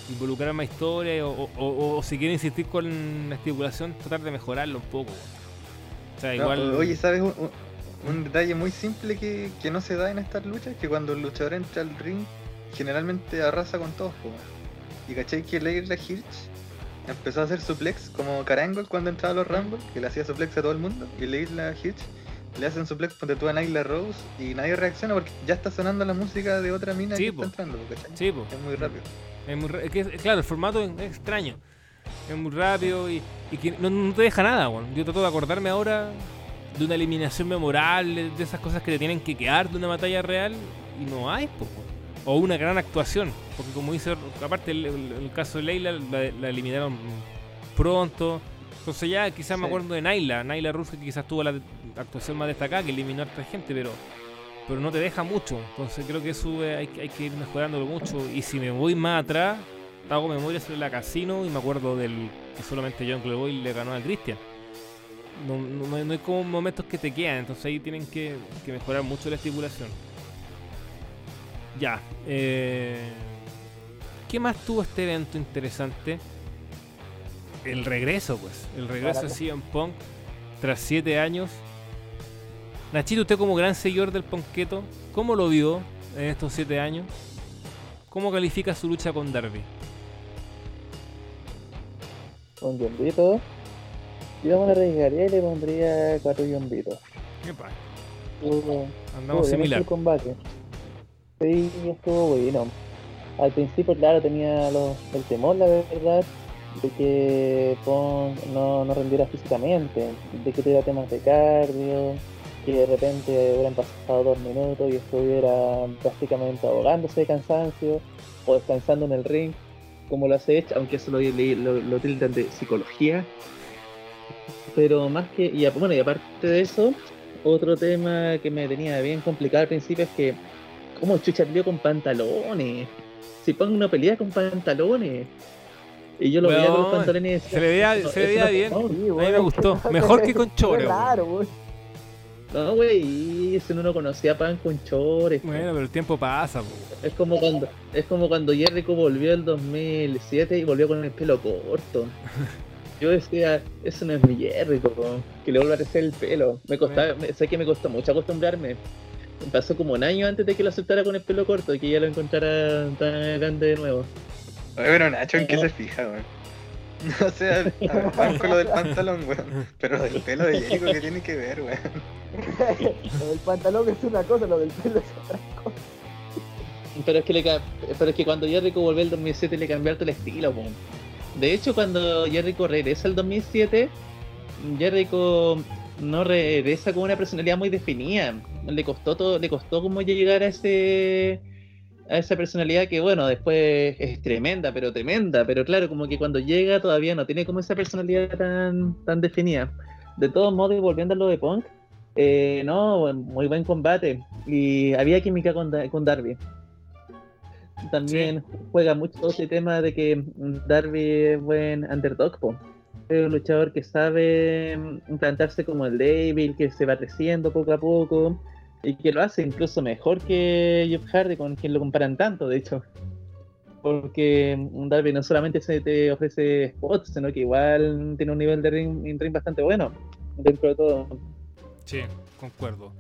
involucrar más historia o, o- o- o si quieren insistir con la estipulación, tratar de mejorarlo un poco. O sea, No, igual... oye, ¿sabes un, un- un detalle muy simple que, que no se da en estas luchas? Que cuando el luchador entra al ring, generalmente arrasa con todos. po. Y caché que Leila Hirsch empezó a hacer suplex como Carangle cuando entraba a los Rumble, que le hacía suplex a todo el mundo. Y Leila Hirsch le hacen suplex ponte tú a Nyla Rose y nadie reacciona porque ya está sonando la música de otra mina Sí, que po. está entrando, ¿cachai? Sí. Es muy rápido. Es muy es que, claro, el formato es, extraño. Es muy rápido y, y que no, no te deja nada, weón. Yo trato de acordarme ahora de una eliminación memorable, de esas cosas que te tienen que quedar de una batalla real y no hay, weón. O una gran actuación, porque como dice, aparte el, el- el caso de Leila, la, la eliminaron pronto. Entonces ya quizás me acuerdo de Naila, Naila Rus que quizás tuvo la actuación más destacada, que eliminó a otra gente, pero pero no te deja mucho. Entonces creo que eso eh, hay, que- hay que ir mejorándolo mucho. Y si me voy más atrás, hago memoria sobre la casino y me acuerdo del que solamente John Cleboy le ganó a Christian. No, no, no hay- como momentos que te quedan, entonces ahí tienen que, que mejorar mucho la estipulación. Ya. eh, ¿Qué más tuvo este evento interesante? El regreso, pues. El regreso de. CM Punk tras siete años. Nachito, usted como gran seguidor del Ponqueto, ¿cómo lo vio en estos siete años? ¿Cómo califica su lucha con Darby? Un yombito. Yo me arriesgaría y le pondría cuatro yombitos. Epa, Estuvo- andamos bien similar. el combate. Sí, estuvo bueno. Al principio, claro, tenía los- el temor, la verdad, de que Pong no, no rendiera físicamente, de que tuviera temas de cardio, que de repente hubieran pasado dos minutos y estuviera prácticamente ahogándose de cansancio o descansando en el ring, como lo hace Edge, aunque eso lo, lo, lo tildan de psicología. Pero más que, y, bueno, y aparte de eso, otro tema que me tenía bien complicado al principio es que, ¿cómo chucha salió con pantalones? Si pongo una pelea con pantalones. Y yo lo veía con los pantalones y decía, Se le veía, "No, se veía no- bien. no, A mí me gustó. Mejor que con Qué chores. No, güey, ese no lo conocía pan con chores. Bueno, pero el tiempo pasa. po. Es como cuando es como cuando Jericho volvió el 2007 y volvió con el pelo corto. Yo decía, eso no es mi Jericho, que le vuelva a crecer el pelo. Me costaba, me- sé que me costó mucho acostumbrarme. Pasó como un año antes de que lo aceptara con el pelo corto y que ya lo encontrara tan grande de nuevo. Oye, pero Nacho, ¿en qué se fija, weón? O sea, ver, van con lo del pantalón, weón. Pero del pelo de Jericho, ¿qué tiene que ver, weón? lo del pantalón es una cosa, lo del pelo es otra cosa. Pero es que le ca- pero es que cuando Jericho volvió el 2007 le cambió harto el estilo, po. De hecho, cuando Jericho regresa al 2007, Jericho no regresa con una personalidad muy definida. Le costó todo, le costó como llegar a ese a esa personalidad que, bueno, después es tremenda, pero tremenda, pero claro, como que cuando llega todavía no tiene como esa personalidad tan, tan definida. De todos modos, y volviendo a lo de Punk, eh, no, muy buen combate y había química con, con Darby. También juega mucho ese tema de que Darby es buen underdog, es un luchador que sabe implantarse como el débil, que se va creciendo poco a poco y que lo hace incluso mejor que Jeff Hardy, con quien lo comparan tanto, de hecho. Porque Darby no solamente se te ofrece spots, sino que igual tiene un nivel de ring, ring bastante bueno, dentro de todo. Sí, concuerdo.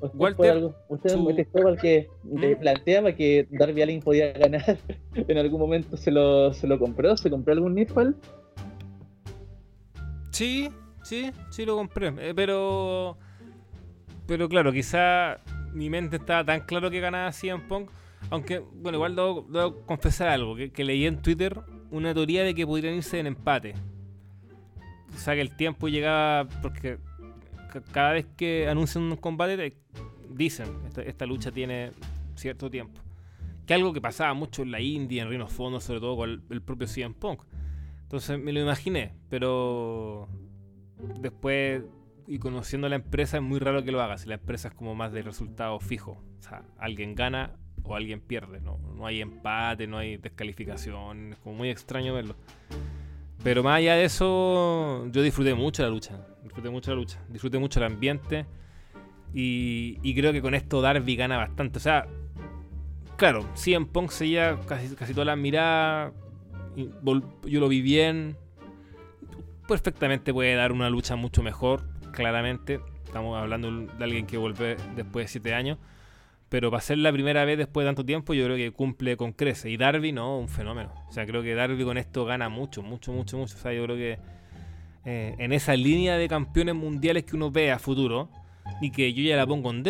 ¿Usted Walter, algo, usted su... que le ¿Mm? planteaba que Darby Allin podía ganar en algún momento se lo, se lo compró, se compró algún Nifal. Sí, sí, sí lo compré, eh, pero pero claro, quizá mi mente estaba tan claro que ganaba CM Punk. Aunque, bueno, igual debo, confesar algo, que, leí en Twitter una teoría de que podrían irse en empate. O sea, que el tiempo llegaba, porque cada vez que anuncian un combate, dicen, esta, lucha tiene cierto tiempo. Que algo que pasaba mucho en la India, en Rhino Fondo, sobre todo con el, propio CM Punk. Entonces me lo imaginé, pero después y conociendo la empresa es muy raro que lo haga. Si la empresa es como más de resultado fijo. O sea, alguien gana o alguien pierde. No, no hay empate, no hay descalificación. Es como muy extraño verlo. Pero más allá de eso, yo disfruté mucho la lucha. Disfruté mucho la lucha. Disfruté mucho el ambiente. Y, y creo que con esto Darby gana bastante. O sea, claro, en Punk seguía casi, casi toda la mirada. Yo lo vi bien. Perfectamente puede dar una lucha mucho mejor claramente. Estamos hablando de alguien que vuelve después de 7 años. Pero para ser la primera vez después de tanto tiempo, yo creo que cumple con crece. Y Darby, no, un fenómeno. O sea, creo que Darby con esto gana mucho, mucho, mucho, mucho. O sea, yo creo que eh, en esa línea de campeones mundiales que uno ve a futuro, y que yo ya la pongo en,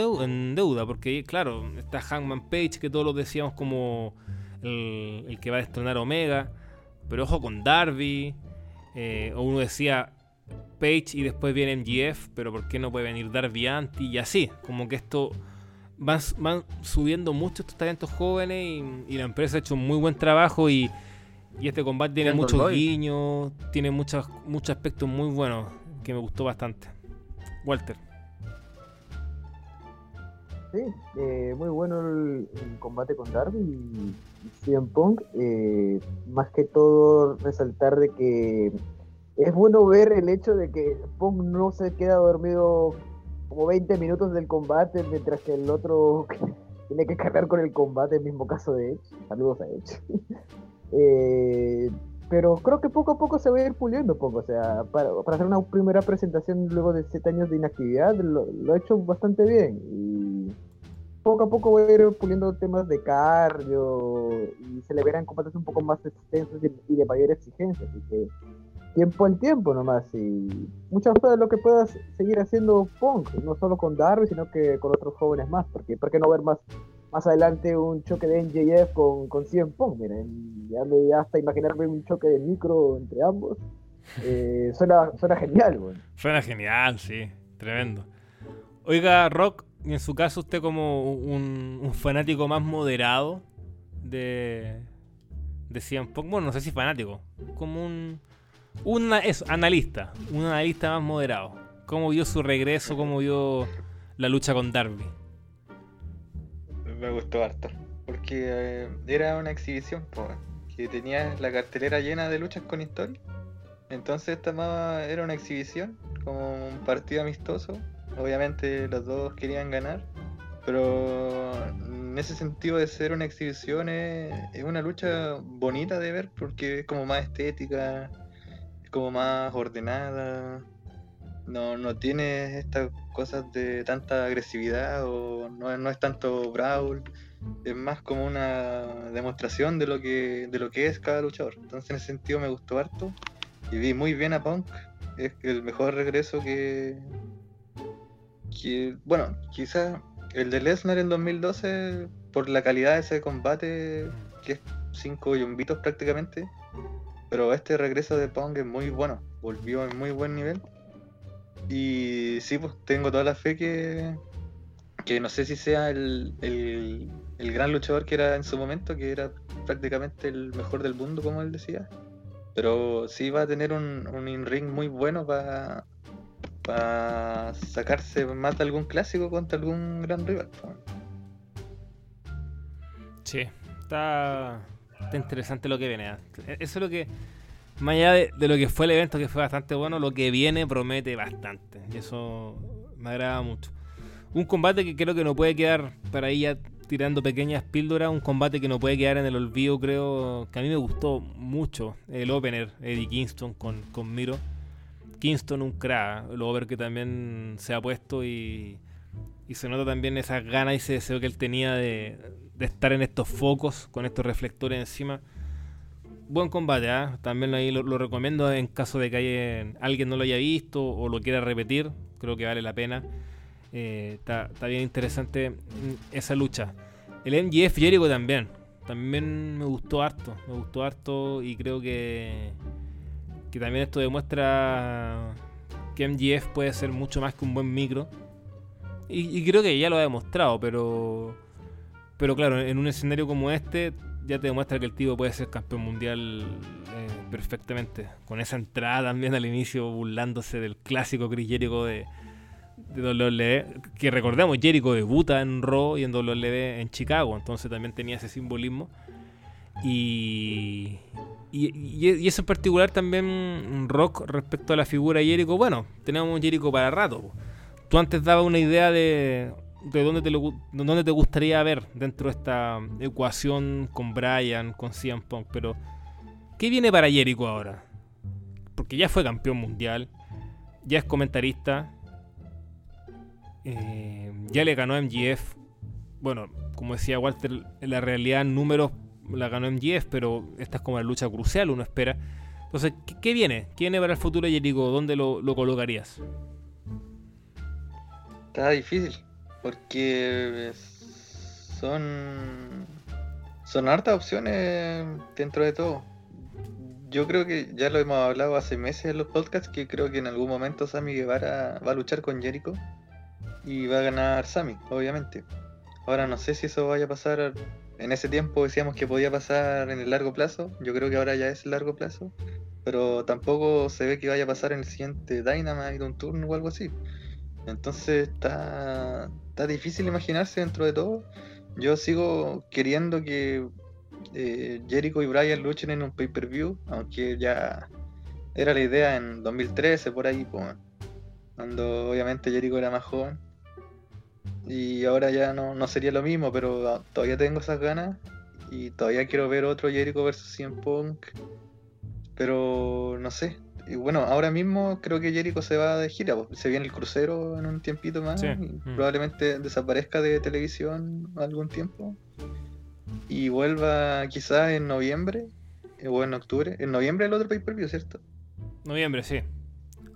deuda, porque claro, está Hangman Page, que todos lo decíamos como el, que va a destronar Omega, pero ojo con Darby, eh, o uno decía Page y después viene MGF, pero ¿por qué no puede venir Darby Anti? Y así, como que esto van, subiendo mucho estos talentos jóvenes y, la empresa ha hecho un muy buen trabajo y, este combate tiene muchos guiños, tiene muchos, muchos aspectos muy buenos que me gustó bastante. Walter. Sí, eh, muy bueno el, combate con Darby y, CM Punk. Eh, más que todo resaltar de que es bueno ver el hecho de que Punk no se queda dormido como 20 minutos del combate, mientras que el otro tiene que cargar con el combate, el mismo caso de Edge. Saludos a Edge. Eh, pero creo que poco a poco se va a ir puliendo poco. O sea, para, hacer una primera presentación luego de 7 años de inactividad, lo, ha hecho bastante bien. Y poco a poco va a ir puliendo temas de cardio y se le verán combates un poco más extensos y de mayor exigencia. Así que tiempo al tiempo nomás y muchas cosas lo que puedas seguir haciendo Punk, no solo con Darby, sino que con otros jóvenes más, porque ¿por qué no ver más más adelante un choque de NJF con, con CM Punk? Miren, ya, me, hasta imaginarme un choque de micro entre ambos. Eh, suena, suena genial, güey. Suena genial, sí, tremendo. Oiga, Rock, en su caso usted como un, un fanático más moderado de, de CM Punk, bueno, no sé si fanático, como un eso, analista, un analista más moderado. ¿Cómo vio su regreso? ¿Cómo vio la lucha con Darby? Me gustó harto, porque eh, era una exhibición, que tenía la cartelera llena de luchas con historia. Entonces esta era una exhibición, como un partido amistoso. Obviamente los dos querían ganar, pero en ese sentido de ser una exhibición es una lucha bonita de ver porque es como más estética, como más ordenada. No, no tiene estas cosas de tanta agresividad o no, no es tanto brawl. Es más como una demostración de lo que de lo que es cada luchador. Entonces en ese sentido me gustó harto. Y vi muy bien a Punk. Es el mejor regreso que. bueno, quizás el de Lesnar en 2012, por la calidad de ese combate, que es cinco yumbitos prácticamente, pero este regreso de Pong es muy bueno, volvió en muy buen nivel. Y sí, pues tengo toda la fe que, que no sé si sea el, el gran luchador que era en su momento, que era prácticamente el mejor del mundo, como él decía. Pero sí va a tener un, un in-ring muy bueno para para sacarse más de algún clásico contra algún gran rival. Sí, está, está interesante lo que viene. ¿eh? Eso es lo que, más allá de, de lo que fue el evento, que fue bastante bueno, lo que viene promete bastante. Y eso me agrada mucho. Un combate que creo que no puede quedar para ahí tirando pequeñas píldoras. Un combate que no puede quedar en el olvido, creo que a mí me gustó mucho. El opener, Eddie Kingston con, con Miro. Kingston un crack, el over que también se ha puesto y, y se nota también esas ganas y ese deseo que él tenía de, de estar en estos focos con estos reflectores encima. Buen combate, ¿ah? también ahí lo, recomiendo en caso de que alguien no lo haya visto o lo quiera repetir, creo que vale la pena. Eh, está, está bien interesante mm, esa lucha. El MGF Jericho también, también me gustó harto, me gustó harto y creo que, que también esto demuestra que MGF puede ser mucho más que un buen micro. Y creo que ya lo ha demostrado, pero pero claro, en un escenario como este ya te demuestra que el tipo puede ser campeón mundial eh, perfectamente. Con esa entrada también al inicio burlándose del clásico Chris Jericho de, de WWE. Que recordemos, Jericho debuta en Raw y en WWE en Chicago, entonces también tenía ese simbolismo. Y, y, eso en particular también rock respecto a la figura de Jericho. Bueno, tenemos Jericho para rato. Tú antes dabas una idea de, de dónde, te dónde te gustaría ver dentro de esta ecuación con Bryan, con CM Punk, pero ¿qué viene para Jericho ahora? Porque ya fue campeón mundial, ya es comentarista, eh, ya le ganó MGF. Bueno, como decía Walter, en la realidad números la ganó MGF, pero esta es como la lucha crucial, uno espera. Entonces, ¿qué, qué viene? ¿Qué viene para el futuro de Jericho? ¿Dónde lo, lo colocarías? Está difícil, porque son, son hartas opciones dentro de todo. Yo creo que ya lo hemos hablado hace meses en los podcasts, que creo que en algún momento Sammy Guevara va a luchar con Jericho y va a ganar Sammy, obviamente. Ahora no sé si eso vaya a pasar, en ese tiempo decíamos que podía pasar en el largo plazo, yo creo que ahora ya es el largo plazo, pero tampoco se ve que vaya a pasar en el siguiente Dynamite, un turno o algo así. Entonces está, está difícil imaginarse dentro de todo. Yo sigo queriendo que eh, Jericho y Bryan luchen en un pay-per-view, aunque ya era la idea en 2013, por ahí, pues, cuando obviamente Jericho era más joven. Y ahora ya no, no sería lo mismo, pero ah, todavía tengo esas ganas y todavía quiero ver otro Jericho versus CM Punk. Pero no sé. Y bueno, ahora mismo creo que Jericho se va de gira. po. Se viene el crucero en un tiempito más. Sí. y Mm. Probablemente desaparezca de televisión algún tiempo. Y vuelva quizás en noviembre eh, o en octubre. En noviembre el otro pay-per-view, ¿cierto? Noviembre, sí.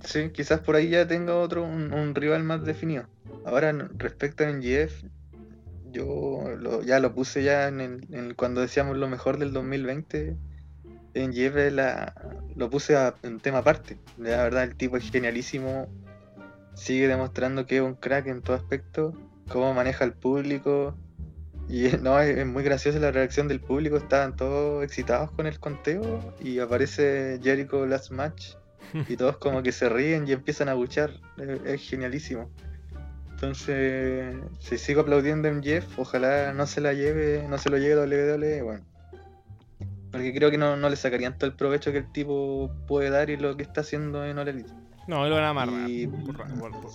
Sí, quizás por ahí ya tenga otro, un, un rival más definido. Ahora, respecto a NGF, yo lo- ya lo puse ya en, el- en cuando decíamos lo mejor del 2020. NGF es la, lo puse a- en tema aparte. La verdad, el tipo es genialísimo. Sigue demostrando que es un crack en todo aspecto. Cómo maneja al público. Y no, es, es muy graciosa la reacción del público. Estaban todos excitados con el conteo. Y aparece Jericho Last Match y todos como que se ríen y empiezan a buchar. Es, es genialísimo. Entonces, si sigo aplaudiendo a MJF, ojalá no se la lleve, no se lo lleve WWE, bueno. Porque creo que no, no le sacarían todo el provecho que el tipo puede dar y lo que está haciendo en All Elite. No, lo van a amarrar. Y- Por, por- por-.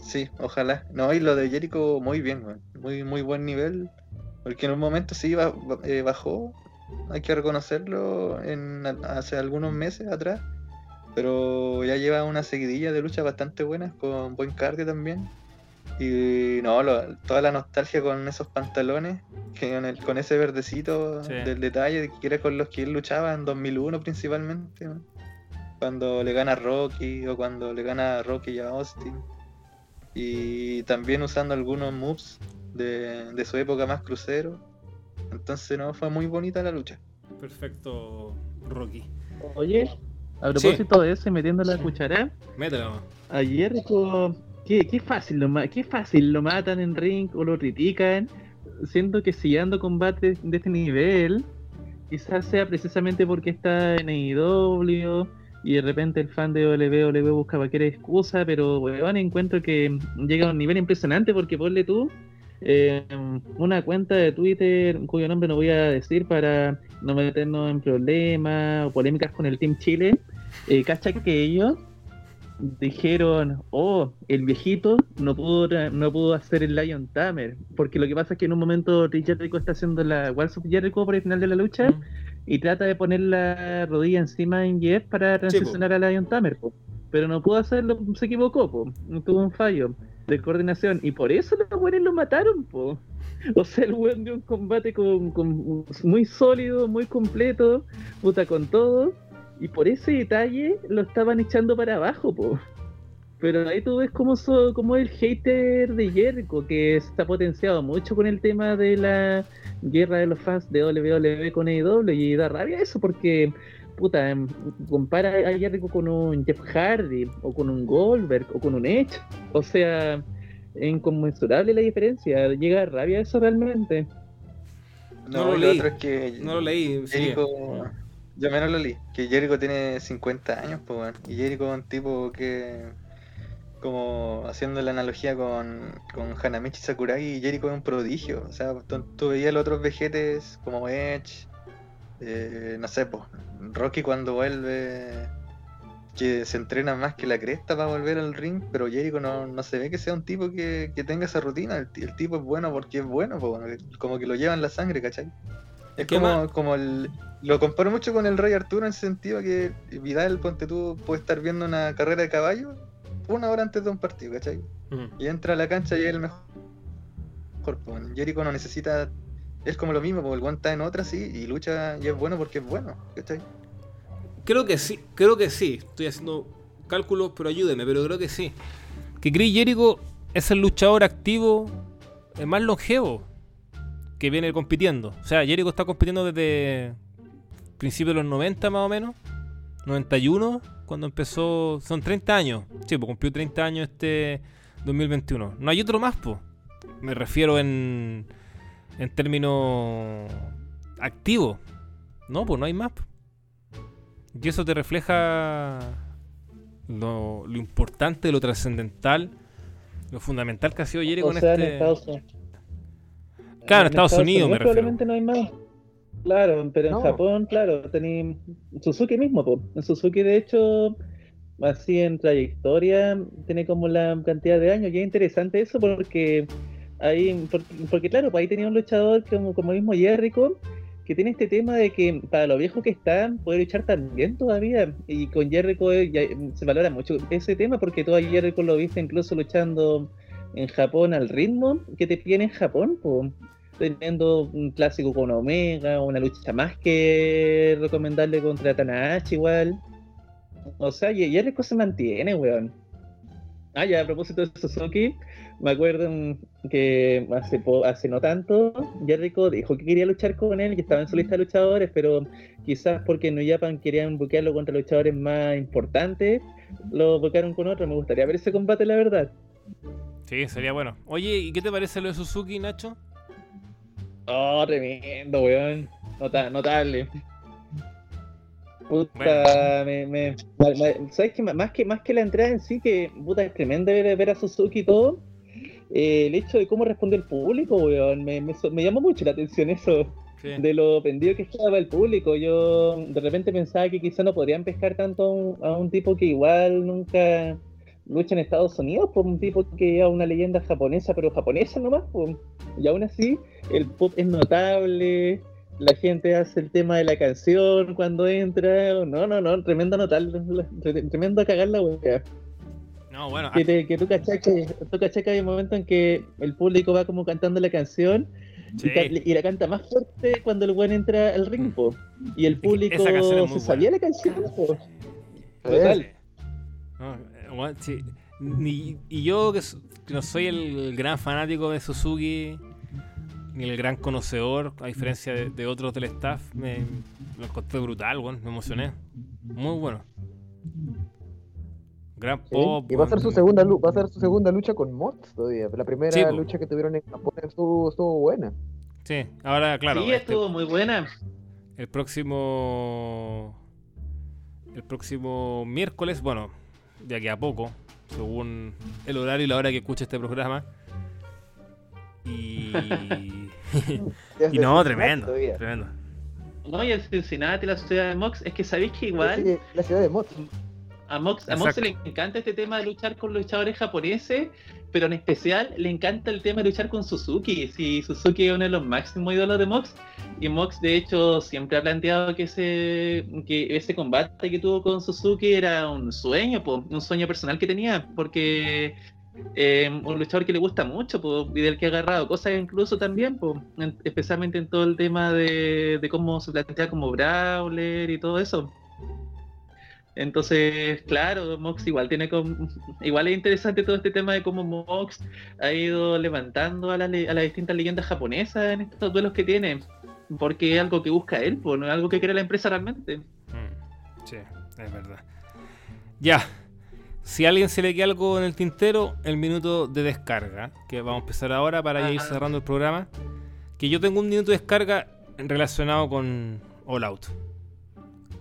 Sí, ojalá. No, y lo de Jericho muy bien, muy muy buen nivel. Porque en un momento sí eh, bajó, hay que reconocerlo, en, hace algunos meses atrás. Pero ya lleva una seguidilla de luchas bastante buenas, con buen cardio también. Y no, lo- toda la nostalgia con esos pantalones, que con, el- con ese verdecito Sí. del detalle, que era con los que él luchaba en 2001 principalmente. ¿no? Cuando le gana a Rocky o cuando le gana a Rocky a Austin y también usando algunos moves de, de su época más crucero. Entonces no fue muy bonita la lucha. Perfecto, Rocky. Oye, a propósito de eso y metiendo la cuchara, Mételo. ayer co- qué, qué fácil lo qué fácil lo matan en ring o lo critican, siendo que si ando combates de este nivel, quizás sea precisamente porque está en AEW y de repente el fan de WWE busca cualquier excusa, pero weón, encuentro que llega a un nivel impresionante porque ponle tú eh, una cuenta de Twitter cuyo nombre no voy a decir para no meternos en problemas o polémicas con el Team Chile, eh, cacha que ellos dijeron, oh, el viejito no pudo no pudo hacer el Lion Tamer, porque lo que pasa es que en un momento Chris Jericho está haciendo la Walls of Jericho por el final de la lucha Mm. y trata de poner la rodilla encima en Jeff para transicionar a Lion Tamer, po. pero no pudo hacerlo, se equivocó, po. tuvo un fallo de coordinación y por eso los buenos lo mataron, po. O sea, el weón dio un combate con, con- muy sólido, muy completo, puta con todo, y por ese detalle lo estaban echando para abajo, po. Pero ahí tú ves como, so- como el hater de Jericho, que está potenciado mucho con el tema de la guerra de los fans de WWE con AEW, y da rabia eso porque, puta, em, compara a Jericho con un Jeff Hardy, o con un Goldberg, o con un Edge, o sea, es inconmensurable la diferencia, llega a rabia eso realmente. No No, lo leí. otro es que No lo leí. Jericho, yo menos lo leí, que Jericho tiene 50 años, pues, weón. Y Jericho es un tipo que, como haciendo la analogía con, con Hanamichi Sakuragi, Jericho es un prodigio. O sea, tú, tú veías los otros vejetes como Edge, eh, no sé, pues, Rocky cuando vuelve, que se entrena más que la cresta para volver al ring, pero Jericho no, no se ve que sea un tipo que, que tenga esa rutina. El, ti- el tipo es bueno porque es bueno, pues, bueno, como que lo lleva en la sangre, ¿cachai? Es ¿Qué como, más? como el. Lo comparo mucho con el Rey Arturo en el sentido que Vidal, ponte tú, puede estar viendo una carrera de caballo una hora antes de un partido, ¿cachai? Mm. Y entra a la cancha y es el mejor. Jericho no necesita. Es como lo mismo, porque el guante está en otra, sí, y lucha y es bueno porque es bueno, ¿cachai? Creo que sí, creo que sí. Estoy haciendo cálculos, pero ayúdeme, pero creo que sí. Que Chris Jericho es el luchador activo más longevo que viene compitiendo. O sea, Jericho está compitiendo desde principios de los 90 más o menos. 91, cuando empezó... Son 30 años. Sí, pues cumplió 30 años este 2021. No hay otro más, pues. Me refiero en, en términos activos. No, pues no hay más. po. Y eso te refleja lo, lo importante, lo trascendental, lo fundamental que ha sido Jericho O en sea, en este. Unidos. Claro, en Estados Unidos me refiero. Probablemente no hay más. Claro, pero No. en Japón, claro, tení Suzuki mismo, po. En Suzuki, de hecho, así en trayectoria, tiene como la cantidad de años. Y es interesante eso porque ahí, porque, porque, claro, pues ahí tenía un luchador como, como mismo Jericho, que tiene este tema de que para lo viejo que está, puede luchar también todavía. Y con Jericho eh, ya, se valora mucho ese tema porque tú a Jericho lo viste incluso luchando en Japón al ritmo que te piden en Japón, po teniendo un clásico con Omega, una lucha más que recomendable contra Tanahashi igual. O sea, y Jericho se mantiene, weón. Ah, ya, a propósito de Suzuki, me acuerdo que hace no tanto, Jericho dijo que quería luchar con él, que estaba en su lista de luchadores, pero quizás porque en New Japan querían buquearlo contra luchadores más importantes, lo buquearon con otro. Me gustaría ver ese combate, la verdad. Sí, sería bueno. Oye, ¿y qué te parece lo de Suzuki, Nacho? Oh, tremendo, weón. Nota- notable. Puta, me, me, ¿sabes qué? Más que, más que la entrada en sí, que puta, es tremendo ver, ver a Suzuki y todo. eh, el hecho de cómo respondió el público, weón, me, me, llamó mucho la atención eso, Sí. de lo pendido que estaba el público. Yo de repente pensaba que quizá no podrían pescar tanto a un, a un tipo que igual nunca lucha en Estados Unidos, por un tipo que es una leyenda japonesa, pero japonesa nomás, po. y aún así el pop es notable, la gente hace el tema de la canción cuando entra, no, no, no, tremendo notable, tre- tremendo cagar la wea. No, bueno, Que, te- que tú cachai que, tú cachai que hay un momento en que el público va como cantando la canción sí. y, ca- y la canta más fuerte cuando el buen entra al ring, po. y el público se sabía buena. la canción, po. Total. No, bueno, sí. Ni- y yo que, no soy el gran fanático de Suzuki, ni el gran conocedor, a diferencia de, de otros del staff, me lo encontré brutal, weón, me emocioné. Muy bueno. Gran ¿sí? pop. Y va a ser su segunda va a ser su segunda lucha con Mods todavía. La primera Sí, lucha que tuvieron en Japón estuvo, estuvo buena. Sí, ahora, claro. sí, este- estuvo muy buena. el próximo. El próximo miércoles, bueno, de aquí a poco, según el horario y la hora que escuche este programa. Y. Y no, tremendo. Tremendo. No, y el Cincinnati, la ciudad de Mox, es que sabéis que igual Sí, la ciudad de Mods. A Mox, a Mox le encanta este tema de luchar con luchadores japoneses, pero en especial le encanta el tema de luchar con Suzuki. Si Suzuki es uno de los máximos ídolos de Mox, y Mox de hecho siempre ha planteado que ese, que ese combate que tuvo con Suzuki era un sueño, po, un sueño personal que tenía, porque eh, un luchador que le gusta mucho po, y del que ha agarrado cosas incluso también, po, en- especialmente en todo el tema de, de cómo se plantea como Brawler y todo eso. Entonces, claro, Mox igual tiene com- igual es interesante todo este tema de cómo Mox ha ido levantando a, la le- a las distintas leyendas japonesas en estos duelos que tiene, porque es algo que busca él, pues no es algo que quiere la empresa realmente. Mm, Sí, es verdad. Ya. Si a alguien se le queda algo en el tintero, el minuto de descarga, que vamos a empezar ahora para ir Ajá. cerrando el programa. Que yo tengo un minuto de descarga relacionado con All Out.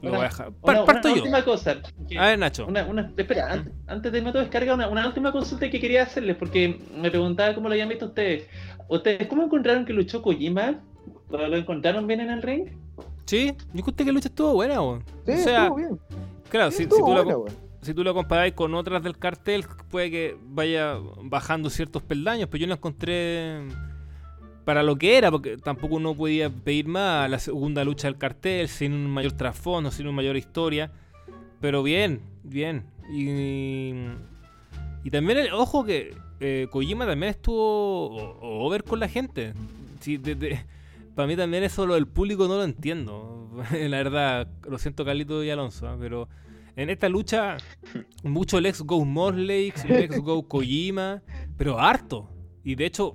Lo voy a dejar. Par- Una, parto una yo. última cosa. que- A ver, Nacho. Una, una- espera, an- antes, de meto descarga, una, una última consulta que quería hacerles, porque me preguntaba cómo lo habían visto ustedes. ¿Ustedes cómo encontraron que luchó Kojima? ¿Lo, lo encontraron bien en el ring? Sí, yo encontré que la lucha estuvo buena, weón. Sí, o sea, estuvo bien. claro, Sí, si, tú la, buena, weón. si tú lo comparáis con otras del cartel, puede que vaya bajando ciertos peldaños, pero yo la encontré para lo que era, porque tampoco uno podía pedir más la segunda lucha del cartel, sin un mayor trasfondo, sin una mayor historia. Pero bien, bien. Y, y también, el- ojo que eh, Kojima también estuvo over con la gente. Sí, de- de- para mí también eso lo del público no lo entiendo. la verdad, lo siento Carlito y Alonso, ¿ah? pero en esta lucha mucho Let's Go Morley, Let's Go Kojima, pero harto. Y de hecho,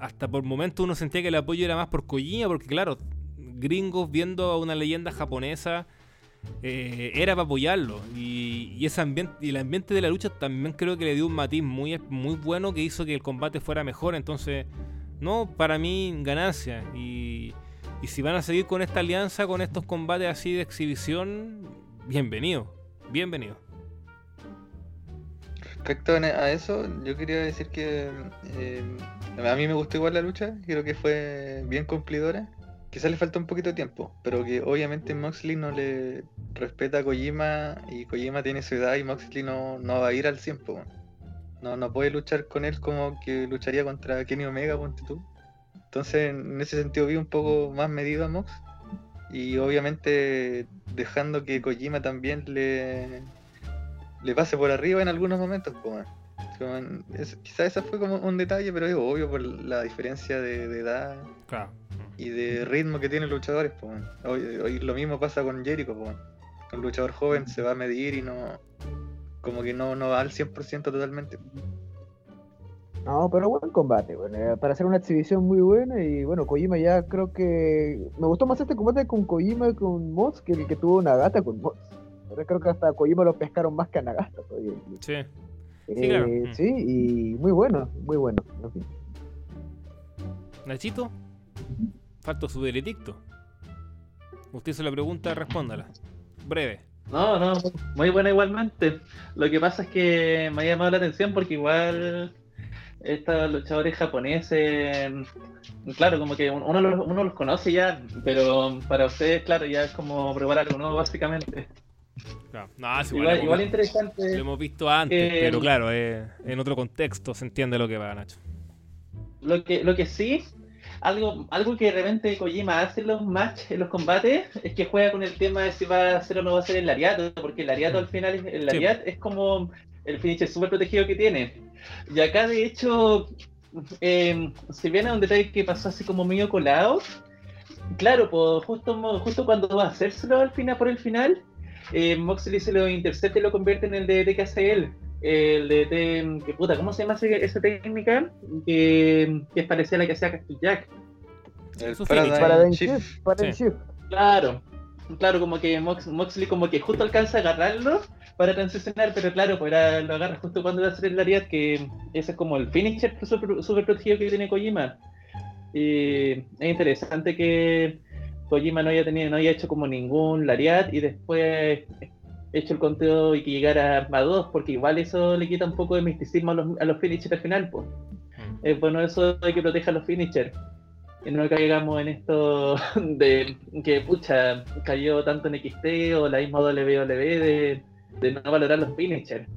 hasta por momentos uno sentía que el apoyo era más por Kojima, porque claro, gringos viendo a una leyenda japonesa eh, era para apoyarlo. Y, ese ambiente, y el ambiente de la lucha también creo que le dio un matiz muy, muy bueno que hizo que el combate fuera mejor. Entonces, no, para mí, ganancia. Y, y si van a seguir con esta alianza, con estos combates así de exhibición, bienvenido. Bienvenido. Respecto a a eso, yo quería decir que eh, a mí me gustó igual la lucha, creo que fue bien cumplidora. Quizás le falta un poquito de tiempo, pero que obviamente Moxley no le respeta a Kojima y Kojima tiene su edad y Moxley no, no va a ir al 100. po. No, no puede luchar con él como que lucharía contra Kenny Omega, ponte tú. Entonces, en ese sentido vi un poco más medido a Mox y obviamente dejando que Kojima también le, le pase por arriba en algunos momentos. Como en- es- quizás ese fue como un detalle, pero es obvio por la diferencia de, de edad Claro. y de ritmo que tienen los luchadores. weón. Hoy, hoy lo mismo pasa con Jericho. weón. Un luchador joven se va a medir y no. Como que no, no va al 100% totalmente. No, pero buen combate, bueno, eh, para hacer una exhibición muy buena y bueno, Kojima ya creo que me gustó más este combate con Kojima y con Mods que el que tuvo Nagata con Mods. Ahora creo que hasta Kojima lo pescaron más que a Nagata todavía. Sí. Eh, claro. Mm. sí, y muy bueno, muy bueno. en fin. Nachito, falta su veredicto. Usted hizo la pregunta, respóndala. Breve. No, no, muy buena igualmente. Lo que pasa es que me ha llamado la atención porque igual estos luchadores japoneses, claro, como que uno los, uno los conoce ya, pero para ustedes, claro, ya es como probar algo nuevo, básicamente. Claro. No, es igual, Igual, lo igual hemos- interesante. lo hemos visto antes, Eh, pero claro, eh, en otro contexto se entiende lo que va, Nacho. Lo que, lo que sí, algo, algo que de repente Kojima hace en los matches, en los combates, es que juega con el tema de si va a hacer o no va a ser el lariato, porque el lariato al final, es- el Sí. lariat es como el finisher súper protegido que tiene. Y acá de hecho, eh, si viene un detalle que pasó así como medio colado, claro, pues justo, justo cuando va a hacérselo al final por el final, eh, Moxley se lo intercepta y lo convierte en el DDT que hace él. El DDT, que puta, ¿cómo se llama esa técnica? Que, que es parecida a la que hacía Cactus Jack. El Paradigm Para el Shift. shift, para el Sí. shift. Claro, claro, como que Mox- Moxley como que justo alcanza a agarrarlo, para transicionar, pero claro, pues era, lo agarras justo cuando va a el Lariat, que ese es como el finisher super, super protegido que tiene Kojima. Y es interesante que Kojima no haya tenido, no haya hecho como ningún Lariat y después hecho el conteo y que llegara a dos, porque igual eso le quita un poco de misticismo a los, a los finishers al final, pues. Es bueno eso de que proteja a los finishers. Y no caigamos en esto de que, pucha, cayó tanto en XT o la misma WWE de, de no valorar los finishers.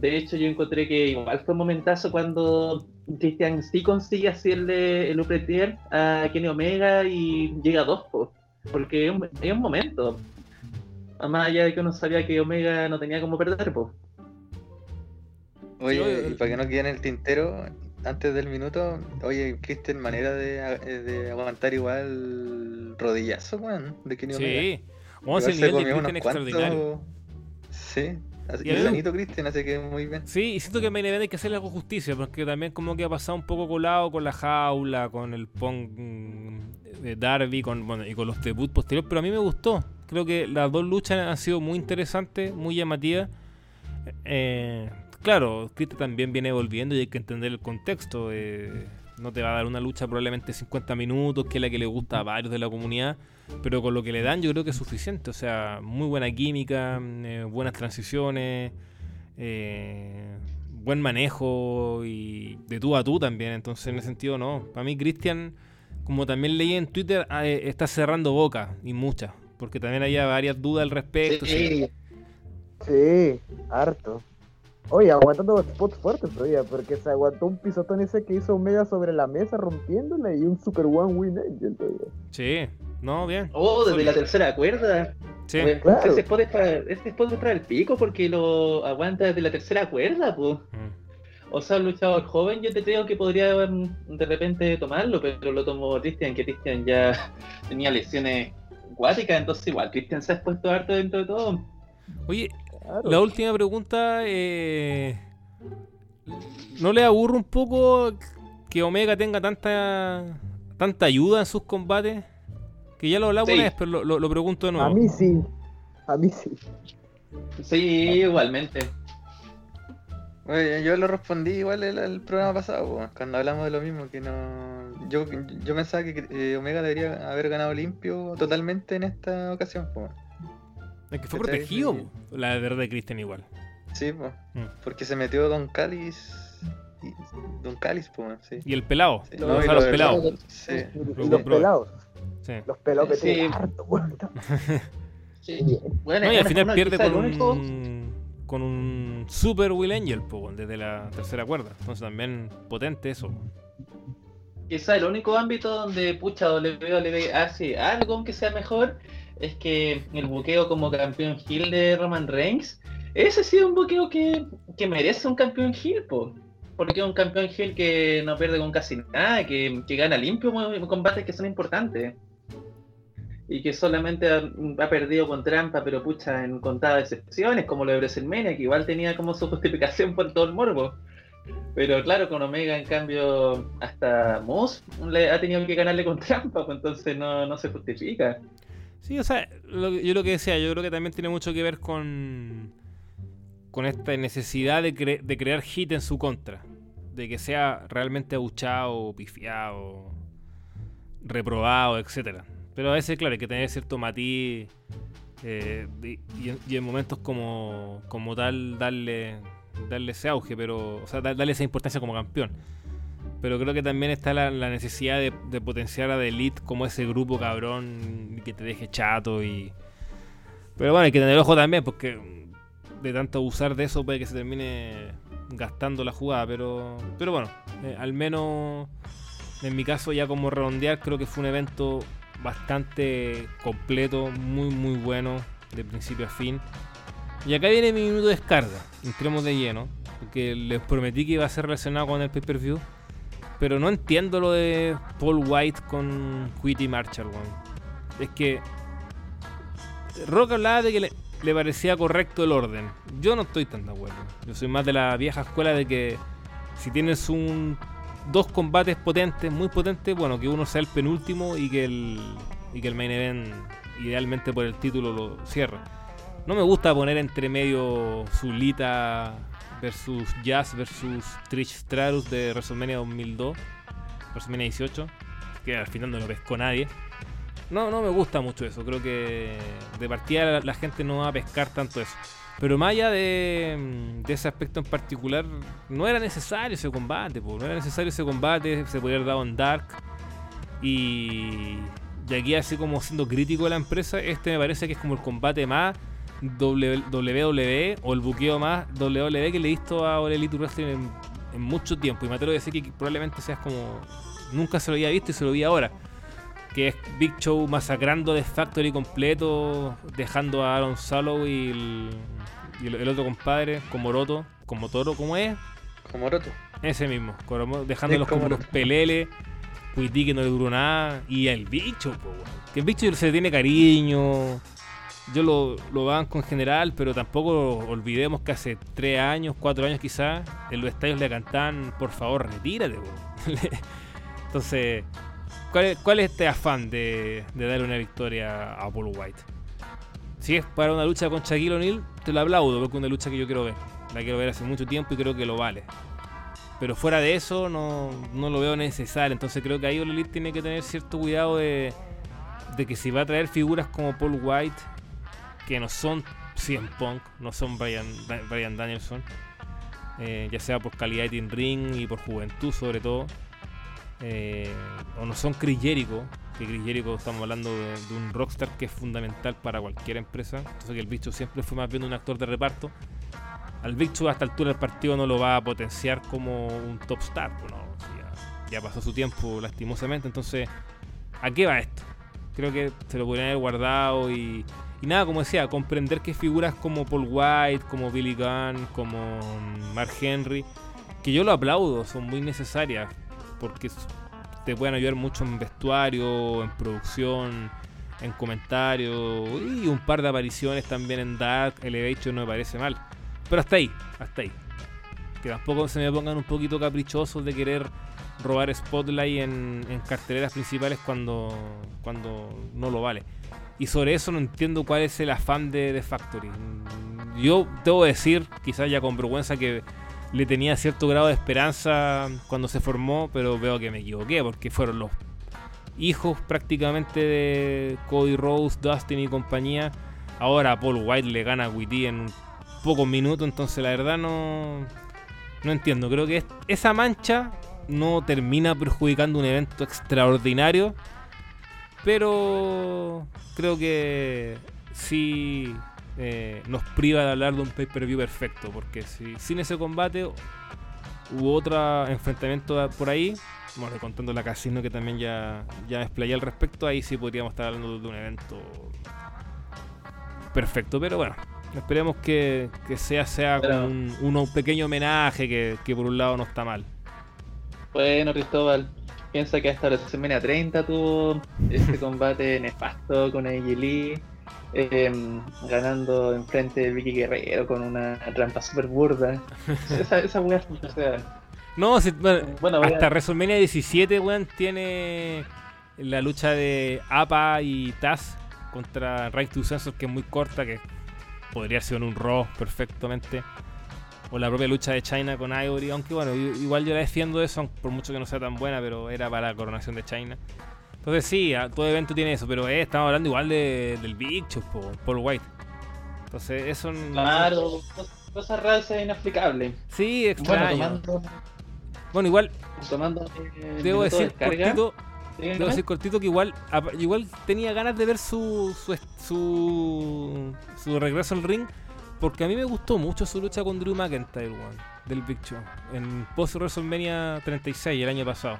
De hecho, yo encontré que igual fue un momentazo cuando Christian sí consigue hacerle el upper tier a Kenny Omega y llega a dos, porque es un, es un momento. Más allá de que uno sabía que Omega no tenía como perder, pues. Oye, y para que no quede en el tintero, antes del minuto, oye, Christian, manera de, eh, de aguantar igual rodillazo, weón, de Kenny Omega. Sí, vamos a nivel de Christian extraordinario. Sí, y el bonito Christian, hace que muy bien. Sí, y siento que en Main Event hay que hacerle algo justicia, porque también como que ha pasado un poco colado con la jaula, con el Pong mm, de Darby, con, bueno, y con los debuts posteriores, pero a mí me gustó. Creo que las dos luchas han sido muy interesantes, muy llamativas. Eh, claro, Christian también viene volviendo y hay que entender el contexto. Eh, no te va a dar una lucha probablemente 50 minutos, que es la que le gusta a varios de la comunidad, pero con lo que le dan yo creo que es suficiente. O sea, muy buena química, eh, buenas transiciones, eh, buen manejo y de tú a tú también. Entonces, en ese sentido, no. Para mí, Cristian, como también leí en Twitter, ah, eh, está cerrando boca y muchas, porque también había varias dudas al respecto. Sí, sí harto. Oye, aguantando spots fuertes todavía, porque se aguantó un pisotón ese que hizo Omega sobre la mesa rompiéndola y un Super One Win Angel todavía. Sí, no, bien. Oh, desde la tercera cuerda. Sí. claro. Ese spot es para, ese spot es para el pico porque lo aguanta desde la tercera cuerda, pues. Mm. O sea, un luchador joven yo te creo que podría mm, de repente tomarlo, pero lo tomó Christian, que Christian ya tenía lesiones acuáticas, entonces igual Christian se ha expuesto harto dentro de todo. Oye, la última pregunta, eh, ¿no le aburre un poco que Omega tenga tanta tanta ayuda en sus combates? Que ya lo hablamos una vez, pero lo, pregunto de nuevo. A mí sí, a mí sí. Sí, igualmente. Oye, yo lo respondí igual el, programa pasado, cuando hablamos de lo mismo, que no... Yo, yo pensaba que eh, Omega debería haber ganado limpio totalmente en esta ocasión. Pues. Es que fue protegido, la verdad de Christian igual. Sí, pues. porque se metió Don Cáliz. Y Don Cáliz, pues, sí. Y el pelado. Sí. No, los, pelados. Sí. Los, pelados. Sí. Los pelados que sí. harto, sí. Bueno, no, y al final pierde con un, con un super Will Angel, pues, desde la tercera cuerda. Entonces también potente eso. Quizá el único ámbito donde pucha WWE hace algo aunque sea mejor es que el buqueo como campeón Hill de Roman Reigns, ese ha sido un buqueo que, merece un campeón Hill, porque es un campeón Hill que no pierde con casi nada, que, gana limpio en combates que son importantes. Y que solamente ha, perdido con trampa, pero pucha, en contadas excepciones, como lo de WrestleMania, que igual tenía como su justificación por todo el morbo. Pero claro, con Omega, en cambio, hasta Moss le ha tenido que ganarle con trampa, pues entonces no, no se justifica. Sí, o sea, yo lo que decía, yo creo que también tiene mucho que ver con, con esta necesidad de, de crear hit en su contra. De que sea realmente abuchado, pifiado, reprobado, etcétera. Pero a veces, claro, hay que tener cierto matiz eh, y, en momentos como, como tal darle, darle ese auge, pero, o sea, darle esa importancia como campeón. Pero creo que también está la, necesidad de, potenciar a The Elite como ese grupo cabrón que te deje chato y... Pero bueno, hay que tener ojo también porque de tanto abusar de eso puede que se termine gastando la jugada. Pero, pero bueno, eh, al menos en mi caso ya como redondear creo que fue un evento bastante completo, muy muy bueno de principio a fin. Y acá viene mi minuto de descarga, entremos de lleno, porque les prometí que iba a ser relacionado con el pay-per-view. Pero no entiendo lo de Paul White con Quitty Marshall, Es que Rock hablaba de que le, parecía correcto el orden. Yo no estoy tan de acuerdo. Yo soy más de la vieja escuela de que si tienes un dos combates potentes, muy potentes, bueno, que uno sea el penúltimo y que el, y que el main event idealmente por el título lo cierre. No me gusta poner entre medio Zulita versus Jazz versus Trish Stratus de WrestleMania 2002, WrestleMania 18, que al final no lo pescó nadie. No, no me gusta mucho eso. Creo que de partida la, la gente no va a pescar tanto eso. Pero más allá de, de ese aspecto en particular, no era necesario ese combate, po, no era necesario ese combate, se podía haber dado en Dark. Y, y aquí, así como siendo crítico de la empresa, este me parece que es como el combate más WWE o el buqueo más WWE que le he visto a All Elite Wrestling en, en mucho tiempo. Y me atrevo a decir que probablemente seas como. Nunca se lo había visto y se lo vi ahora. Que es Big Show masacrando The Factory completo, dejando a Aaron Solo y el, y el, el otro compadre, como Roto, como Toro, ¿cómo es? Como roto. Ese mismo, dejándolos como los peleles, Cuití que no le duró nada, y el bicho, po, que el bicho se le tiene cariño, yo lo, lo banco en general, pero tampoco olvidemos que hace 3 años, 4 años quizás, en los estadios le cantaban, por favor, retírate, po". Entonces, ¿cuál es, este afán de, de darle una victoria a Paul White? Si es para una lucha con Shaquille O'Neal, te lo aplaudo, porque es una lucha que yo quiero ver. La quiero ver hace mucho tiempo y creo que lo vale. Pero fuera de eso, no, lo veo necesario. Entonces creo que ahí Elite tiene que tener cierto cuidado de, de que si va a traer figuras como Paul White, que no son CM Punk, no son Brian, Danielson, eh, ya sea por calidad in ring y por juventud sobre todo, eh, o no son Chris Jericho, que Chris Jericho estamos hablando de, de un rockstar que es fundamental para cualquier empresa, entonces que el bicho siempre fue más bien un actor de reparto. Al Big Show a esta altura del partido no lo va a potenciar como un top star, pues no, si ya, ya pasó su tiempo lastimosamente, entonces ¿a qué va esto? Creo que se lo podrían haber guardado y, y nada, como decía, comprender que figuras como Paul White, como Billy Gunn, como mm, Mark Henry, que yo lo aplaudo, son muy necesarias porque te pueden ayudar mucho en vestuario, en producción, en comentarios y un par de apariciones también en Dark Elevation no me parece mal. Pero hasta ahí, hasta ahí. Que tampoco se me pongan un poquito caprichosos de querer robar spotlight en, en carteleras principales cuando, cuando no lo vale. Y sobre eso no entiendo cuál es el afán de, de Factory. Yo debo decir, quizás ya con vergüenza, que le tenía cierto grado de esperanza cuando se formó, pero veo que me equivoqué, porque fueron los hijos prácticamente de Cody Rose, Dustin y compañía. Ahora Paul White le gana a Witty en pocos minutos, entonces la verdad no, no entiendo. Creo que es- esa mancha no termina perjudicando un evento extraordinario, pero creo que sí eh, nos priva de hablar de un pay-per-view perfecto, porque si sin ese combate hubo otro enfrentamiento por ahí, bueno, contando la casino que también ya, ya explayé al respecto, ahí sí podríamos estar hablando de un evento perfecto, pero bueno. Esperemos que, que sea, sea Pero- un pequeño homenaje que, que por un lado no está mal. Bueno, Cristóbal, piensa que hasta la WrestleMania 30 tuvo este combate nefasto con AJ Lee, em, ganando enfrente de Vicky Guerrero con una trampa super burda. Esa, esa weá es o sea, No, si- bueno, Bueno, voy a- hasta WrestleMania 17, weón, tiene la lucha de APA y Taz contra Right to Sensor, que es muy corta, que podría ser un Raw perfectamente. O la propia lucha de China con Ivory, aunque bueno, igual yo la defiendo eso, por mucho que no sea tan buena, pero era para la coronación de China. Entonces sí, todo evento tiene eso, pero eh, estamos hablando igual de, del Big Show, po, Paul White. Entonces eso... claro, cos- cosas raras e inexplicables. Sí, Bueno, extraño. tomando, Bueno, igual tomando eh, debo decir descarga, cortito. Debo decir cortito que igual igual tenía ganas de ver su su, su su regreso al ring porque a mí me gustó mucho su lucha con Drew McIntyre, del Big Show en post WrestleMania 36 el año pasado.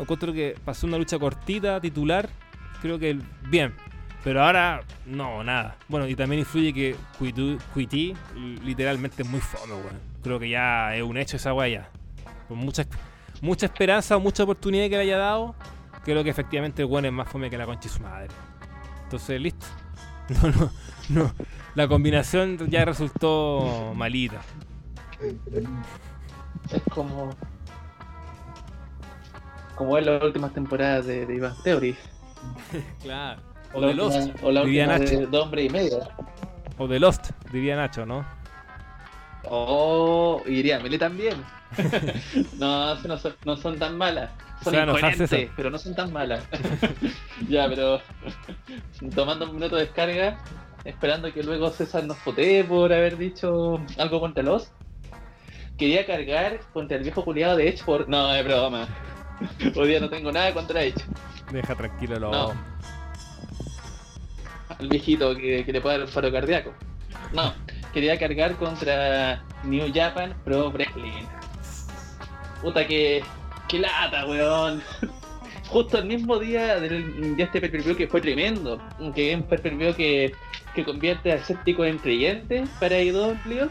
Encuentro que pasó una lucha cortita, titular, creo que bien, pero ahora no, nada. Bueno, y también influye que Cuití literalmente es muy fome, weón. Creo que ya es un hecho esa weá ya. Con mucha, mucha esperanza o mucha oportunidad que le haya dado, creo que efectivamente el weón es más fome que la concha de su madre. Entonces, listo. No, no, no. La combinación ya resultó malita. Es como. Como es las últimas temporadas de, de Theory. Claro. O O la de Lost. o la última de, de Hombre y Medio. O de Lost, diría Nacho, ¿no? Oh, iría Mele también. no, no son, no son tan malas. Son Se va a enojar incoherentes, César. pero no son tan malas. ya, pero tomando un minuto de descarga, esperando que luego César nos potee por haber dicho algo contra los. Quería cargar contra el viejo culiado de Edge por. No, es broma. Hoy día no tengo nada contra Edge. Deja tranquilo lo. No. Al viejito que, que le puede dar un paro cardíaco. No, quería cargar contra New Japan Pro Wrestling. Puta que. que lata, weón. Justo el mismo día del, de este pay que fue tremendo. Que es un pay que, que convierte a escépticos en creyentes para IW.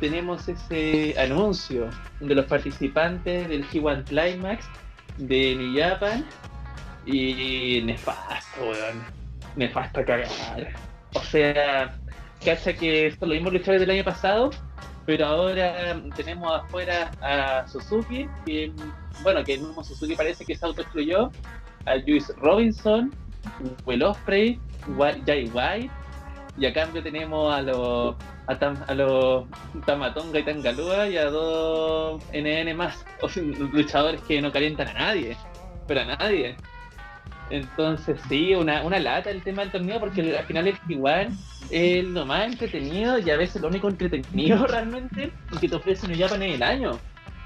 Tenemos ese anuncio de los participantes del G1 Climax de New Japan. Y nefasto, weón. Nefasto a cagar. O sea, cacha que son los mismos luchadores del año pasado, pero ahora tenemos afuera a Suzuki, que, bueno, que el mismo Suzuki parece que se autoexcluyó, a Juice Robinson, Will Ospreay, Jay White, y a cambio tenemos a los a, Tam- a los Tamatonga y Tangalúa y a dos NN más, luchadores que no calientan a nadie, pero a nadie. Entonces sí, una, una lata el tema del torneo porque al final es igual es lo más entretenido y a veces lo único entretenido realmente que te ofrece New Japan en el año.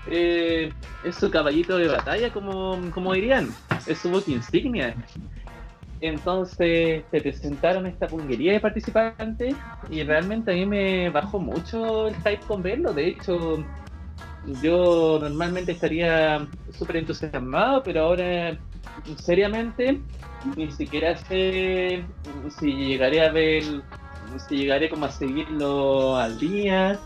Eh, es su caballito de batalla, como, como dirían, es su book insignia. Entonces te presentaron esta punguería de participantes y realmente a mí me bajó mucho el hype con verlo. De hecho, yo normalmente estaría súper entusiasmado, pero ahora seriamente ni siquiera sé si llegaré a ver si llegaré como a seguirlo al día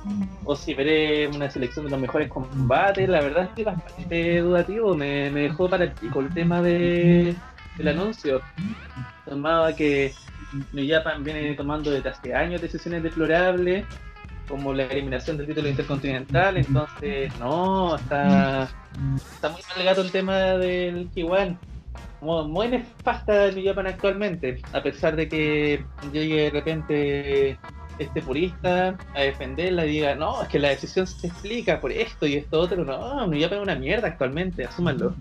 o si veré una selección de los mejores combates la verdad es que bastante dudativo me, me dejó para el pico el tema de, del anuncio. Tomaba que New Japan viene tomando desde hace años decisiones deplorables como la eliminación del título intercontinental entonces no está está muy mal el tema del Kiwan muy nefasta New Japan actualmente, a pesar de que llegue de repente este purista a defenderla y diga, no, es que la decisión se explica por esto y esto otro, no, New Japan es una mierda actualmente, asúmanlo.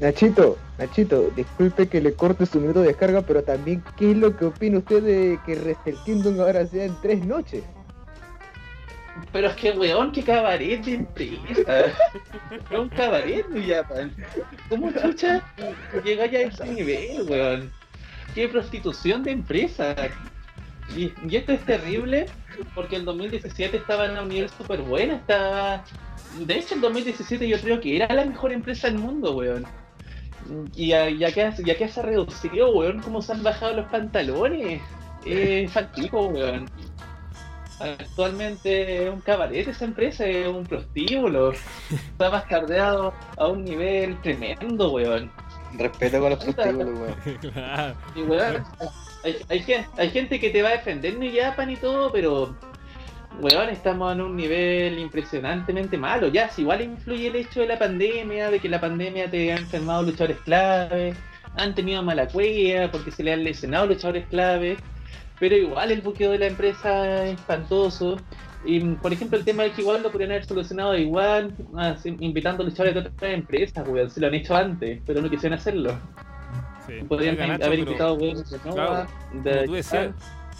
Nachito, Nachito, disculpe que le corte su minuto de descarga, pero también, ¿qué es lo que opina usted de que Wrestle Kingdom ahora sea en tres noches? Pero es que, weón, qué cabaret de empresa. Es un cabaret, Japan. ¿Cómo chucha llegáis a ese nivel, weón? Qué prostitución de empresa. Y, y esto es terrible porque el 2017 estaba en un nivel súper bueno. Estaba... De hecho, el 2017 yo creo que era la mejor empresa del mundo, weón. Y ya, ya, que, ya que se ha reducido, weón, cómo se han bajado los pantalones. Eh, faltico, weón. Actualmente es un cabaret esa empresa, es un prostíbulo. Está bastardeado a un nivel tremendo, weón. Respeto con los prostíbulos, weón. Y weón, hay, hay, hay gente que te va a defender New Japan y todo, pero weón, estamos en un nivel impresionantemente malo. Ya, si igual influye el hecho de la pandemia, de que la pandemia te ha enfermado luchadores clave, han tenido mala cueva porque se le han lesionado luchadores clave, pero igual el buqueo de la empresa es espantoso. Y por ejemplo, el tema del que igual lo podrían haber solucionado igual, invitando luchadores de otras empresas, weón, se lo han hecho antes, pero no quisieron hacerlo. Sí. Podrían Nacho, haber pero invitado weones de claro, Nova, de como tú decías,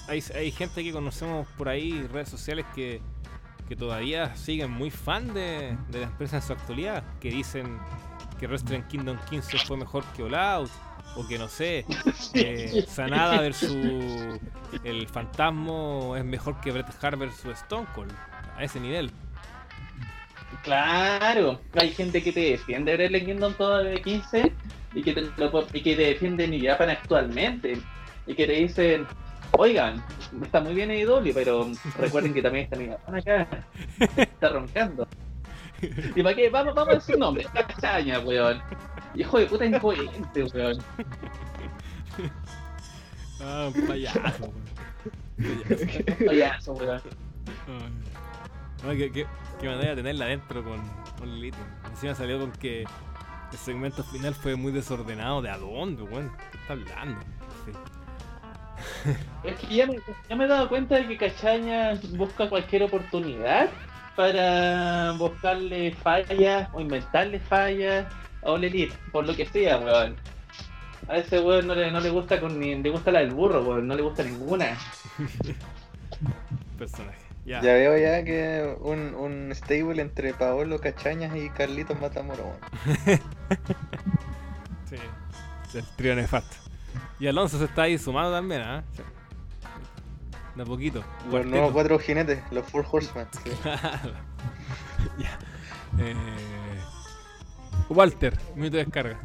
hay, hay gente que conocemos por ahí, redes sociales, que, que todavía siguen muy fan de, de la empresa en su actualidad, que dicen que Wrestling Kingdom 15 fue mejor que All Out, o que no sé, eh, Sanada versus el Fantasma es mejor que Bret Hart versus Stone Cold, a ese nivel. Claro, hay gente que te defiende Wrestling Kingdom todo de 15 y que te, lo- y que te defiende New Japan actualmente y que te dicen, oigan, está muy bien IW, pero recuerden que también está New Japan acá, está roncando. ¿Y para qué? Vamos, vamos a decir nombre, cachaña, weón. Hijo de puta incoherente, weón. Ah, un payaso, weón. Payaso, weón. Ay. No, que, que, que manera de tenerla adentro con, con Lito. Encima salió con que el segmento final fue muy desordenado. ¿De a dónde, weón? ¿Qué está hablando? Sí. Es que ya me, ya me he dado cuenta de que Cachaña busca cualquier oportunidad para buscarle fallas o inventarle fallas a Elite, por lo que sea, weón. A ese weón no le, no le gusta con ni le gusta la del burro, weón, no le gusta ninguna. Personaje. Ya. Ya veo ya que un, un stable entre Paolo Cachañas y Carlitos Matamoros. Sí. El trío nefasto. Y Alonso se está ahí sumando también, ¿ah? Sí. De a poquito. Los Cuarteto. nuevos cuatro jinetes, los Four Horsemen. sí. ya. Eh, Walter, minuto de descarga.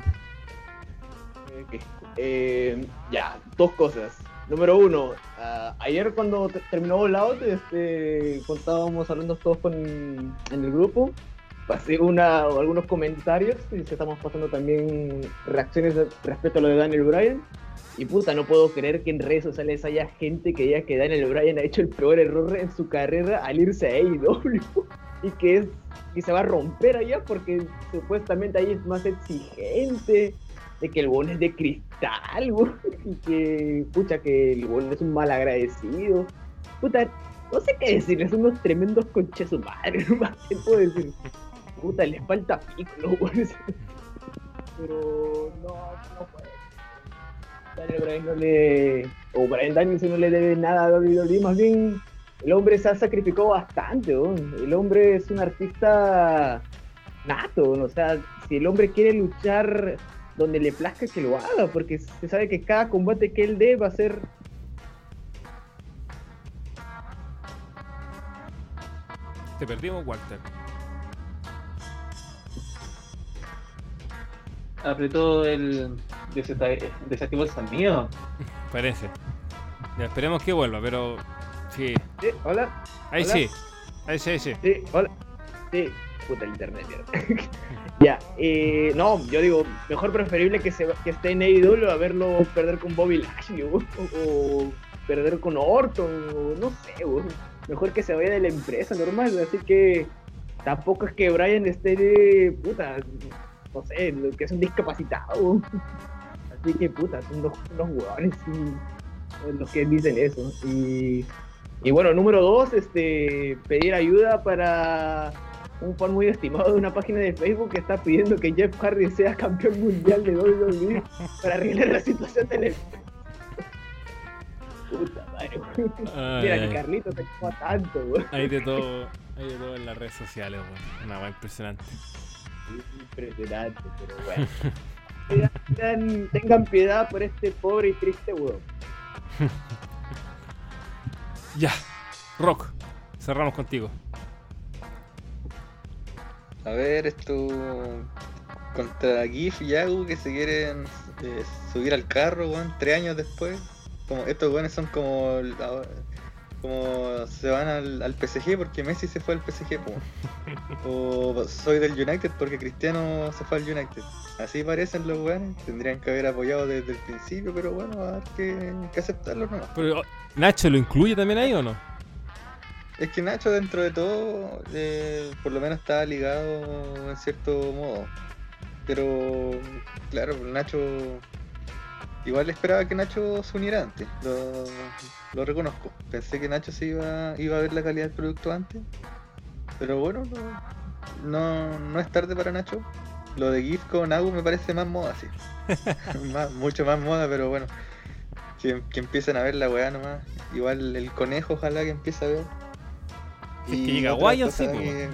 Ok. Eh, ya, dos cosas. Número uno, ah, ayer cuando te- terminó Volado, este, cuando estábamos hablando todos con, en el grupo, pasé una, algunos comentarios y estamos pasando también reacciones respecto a lo de Daniel Bryan. Y puta, no puedo creer que en redes sociales haya gente que diga que Daniel Bryan ha hecho el peor error en su carrera al irse a AEW. Y que, es, que se va a romper allá porque supuestamente ahí es más exigente de que el bon es de cristal, y que, pucha, que el bon es un mal agradecido. Puta, no sé qué decirles, unos tremendos conches su madre, no más puedo decir. Puta, les falta pico, güey. Pero no, no puede. Le. O Brian Danielson no le debe nada a WWE, más bien el hombre se ha sacrificado bastante. El hombre es un artista nato, o sea, si el hombre quiere luchar donde le plazca que lo haga, porque se sabe que cada combate que él dé va a ser Te perdimos, Walter. Apretó el. desactivó el sonido. Parece. Ya, esperemos que vuelva, pero. Sí. Sí, hola, Ahí Hola. sí. Ahí sí, ahí sí. sí, hola, sí, puta el internet, mierda. ya, eh, no, yo digo, mejor preferible que, se, que esté en AEW a verlo perder con Bobby Lashley, o, o perder con Orton, o no sé, güey. mejor que se vaya de la empresa normal, así que tampoco es que Brian esté de, puta, no sé, que es un discapacitado. Así que, puta, son unos, unos huevones y- los que dicen eso. Y, y bueno, número dos, este, pedir ayuda para un fan muy estimado de una página de Facebook que está pidiendo que Jeff Hardy sea campeón mundial de WWE para arreglar la situación del Puta madre, güey. Mira que Carlito te coma tanto, güey. Hay de todo, hay de todo en las redes sociales, weón. Una weá impresionante. Impresionante, pero bueno. Tengan, tengan piedad por este pobre y triste huevo. Ya. Rock. Cerramos contigo. A ver, esto. Contra GIF y Yagu que se quieren eh, subir al carro, weón, tres años después. Como, estos weones son como. Como se van al, al PSG porque Messi se fue al PSG, po. O soy del United porque Cristiano se fue al United. Así parecen los weones. Tendrían que haber apoyado desde el principio, pero bueno, va a haber que, que aceptarlo nomás. Pero, ¿Nacho lo incluye también ahí o no? Es que Nacho dentro de todo, eh, por lo menos está ligado en cierto modo. Pero, claro, Nacho... Igual esperaba que Nacho se uniera antes, lo, lo reconozco. Pensé que Nacho se iba, iba a ver la calidad del producto antes. Pero bueno, no, no, no es tarde para Nacho. Lo de GIF con Agu me parece más moda, sí. Más- mucho más moda, pero bueno. Que, que empiecen a ver la weá nomás. Igual el conejo, ojalá que empiece a ver. Es que llega cosa sí, que-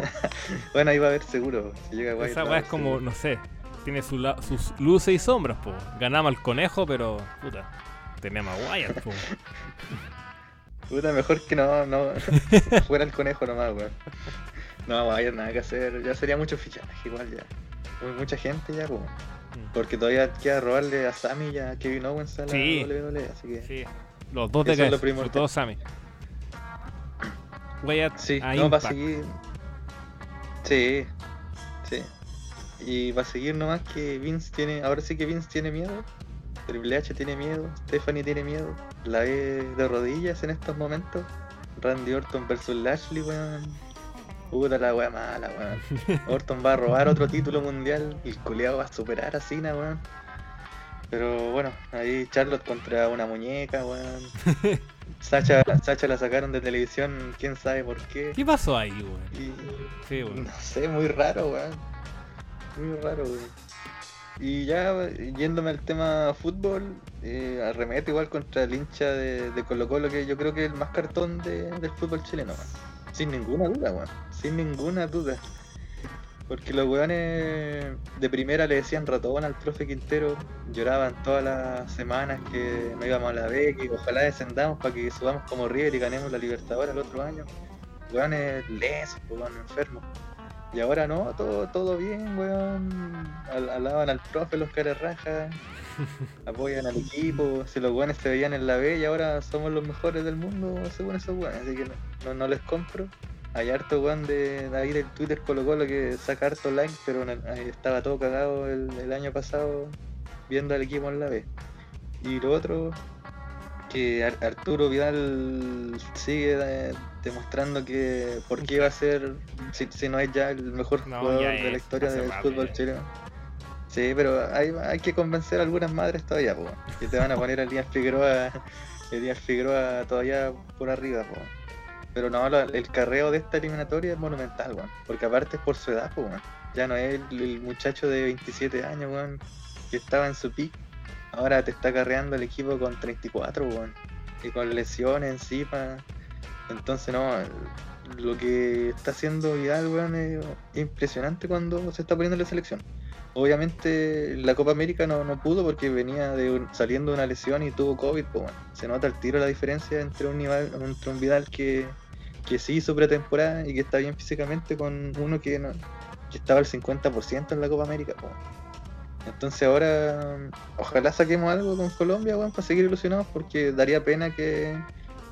bueno, ahí va a haber seguro. Si llega Wyatt, Esa weá es como, seguro. no sé, tiene su la- sus luces y sombras, po. Ganamos al conejo, pero, puta, tenemos a Wyatt, po. Puta, mejor que no, no. fuera el conejo nomás, weón. No, Wyatt, nada que hacer. Ya sería mucho fichaje, igual ya. Muy- Mucha gente ya, como. Porque todavía queda robarle a Sammy y a Kevin Owens a la Sí. WWE, así que. Sí, los dos de Eso es sobre todo Sammy. Wyatt Sí, a no, va a seguir. Sí, sí. Y va a seguir nomás que Vince tiene. Ahora sí que Vince tiene miedo. Triple H tiene miedo. Stephanie tiene miedo. La ve de rodillas en estos momentos. Randy Orton versus Lashley, weón. Puta la wea mala, weón. Orton va a robar otro título mundial. Y el culeado va a superar a Cena, weón. Pero bueno, ahí Charlotte contra una muñeca, weón. Sacha, Sacha la sacaron de televisión, quién sabe por qué. ¿Qué pasó ahí, weón? Y Sí, weón. no sé, muy raro, weón. Muy raro, weón. Y ya yéndome al tema fútbol, eh, arremeto igual contra el hincha de, de Colo Colo, que yo creo que es el más cartón de- del fútbol chileno, weón. Sin ninguna duda, weón. Sin ninguna duda. Porque los weones de primera le decían ratón al profe Quintero, lloraban todas las semanas que no íbamos a la B, que ojalá descendamos para que subamos como River y ganemos la Libertadores el otro año. Weones lesos, weón, enfermos. Y ahora no, todo, todo bien, weón. Al- Alaban al profe los caras rajas, apoyan al equipo, si los weones se veían en la B y ahora somos los mejores del mundo según esos weones, así que no, no, no les compro. Hay harto weón de, de ahí del Twitter Colo Colo que saca harto like, pero estaba todo cagado el, el año pasado viendo al equipo en la B. Y lo otro, que Ar- Arturo Vidal sigue demostrando que por qué va a ser, si, si no es ya el mejor No, jugador de la historia del fútbol chileno. Sí, pero hay, hay que convencer a algunas madres todavía, po, que te van a poner a Elías Figueroa, Elías Figueroa todavía por arriba, po. Pero no, el carreo de esta eliminatoria es monumental, weón. Porque aparte es por su edad, po, weón. Ya no es el, muchacho de 27 años, weón, que estaba en su pick. Ahora te está carreando el equipo con 34, weón. Y con lesiones encima. Entonces, no, lo que está haciendo Vidal, weón, es impresionante cuando se está poniendo en la selección. Obviamente la Copa América no, no pudo porque venía saliendo de una lesión y tuvo COVID, pues bueno, se nota el tiro la diferencia entre un, Vidal, entre un Vidal que, que sí hizo pretemporada y que está bien físicamente con uno que, no, que estaba al 50% en la Copa América. bueno. Entonces ahora ojalá saquemos algo con Colombia bueno, para seguir ilusionados porque daría pena que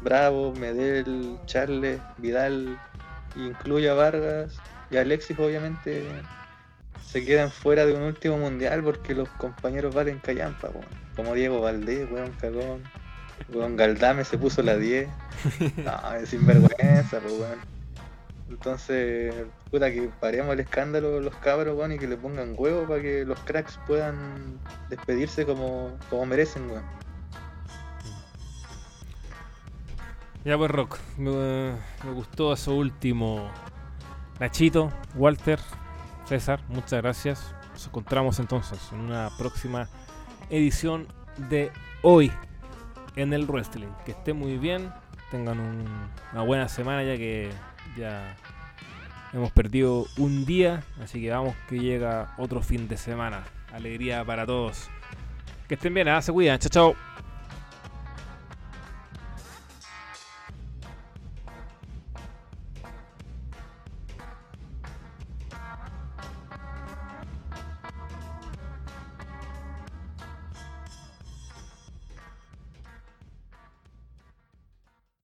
Bravo, Medel, Charles, Vidal, incluya Vargas y Alexis obviamente se quedan fuera de un último mundial porque los compañeros valen callampa, weón. como Diego Valdés, weón, cagón. Weón, Galdame se puso la 10. No, es sinvergüenza, pues, weón. Entonces, puta, que paremos el escándalo los cabros, weón, y que le pongan huevo para que los cracks puedan despedirse como, como merecen, weón. Ya pues Rock, me, me gustó eso último. Nachito, Walter, César, muchas gracias. Nos encontramos entonces en una próxima edición de hoy en el wrestling. Que esté muy bien, tengan un- una buena semana ya que ya hemos perdido un día, así que vamos que llega otro fin de semana. Alegría para todos. Que estén bien, ¿ah? se cuidan, chao chao.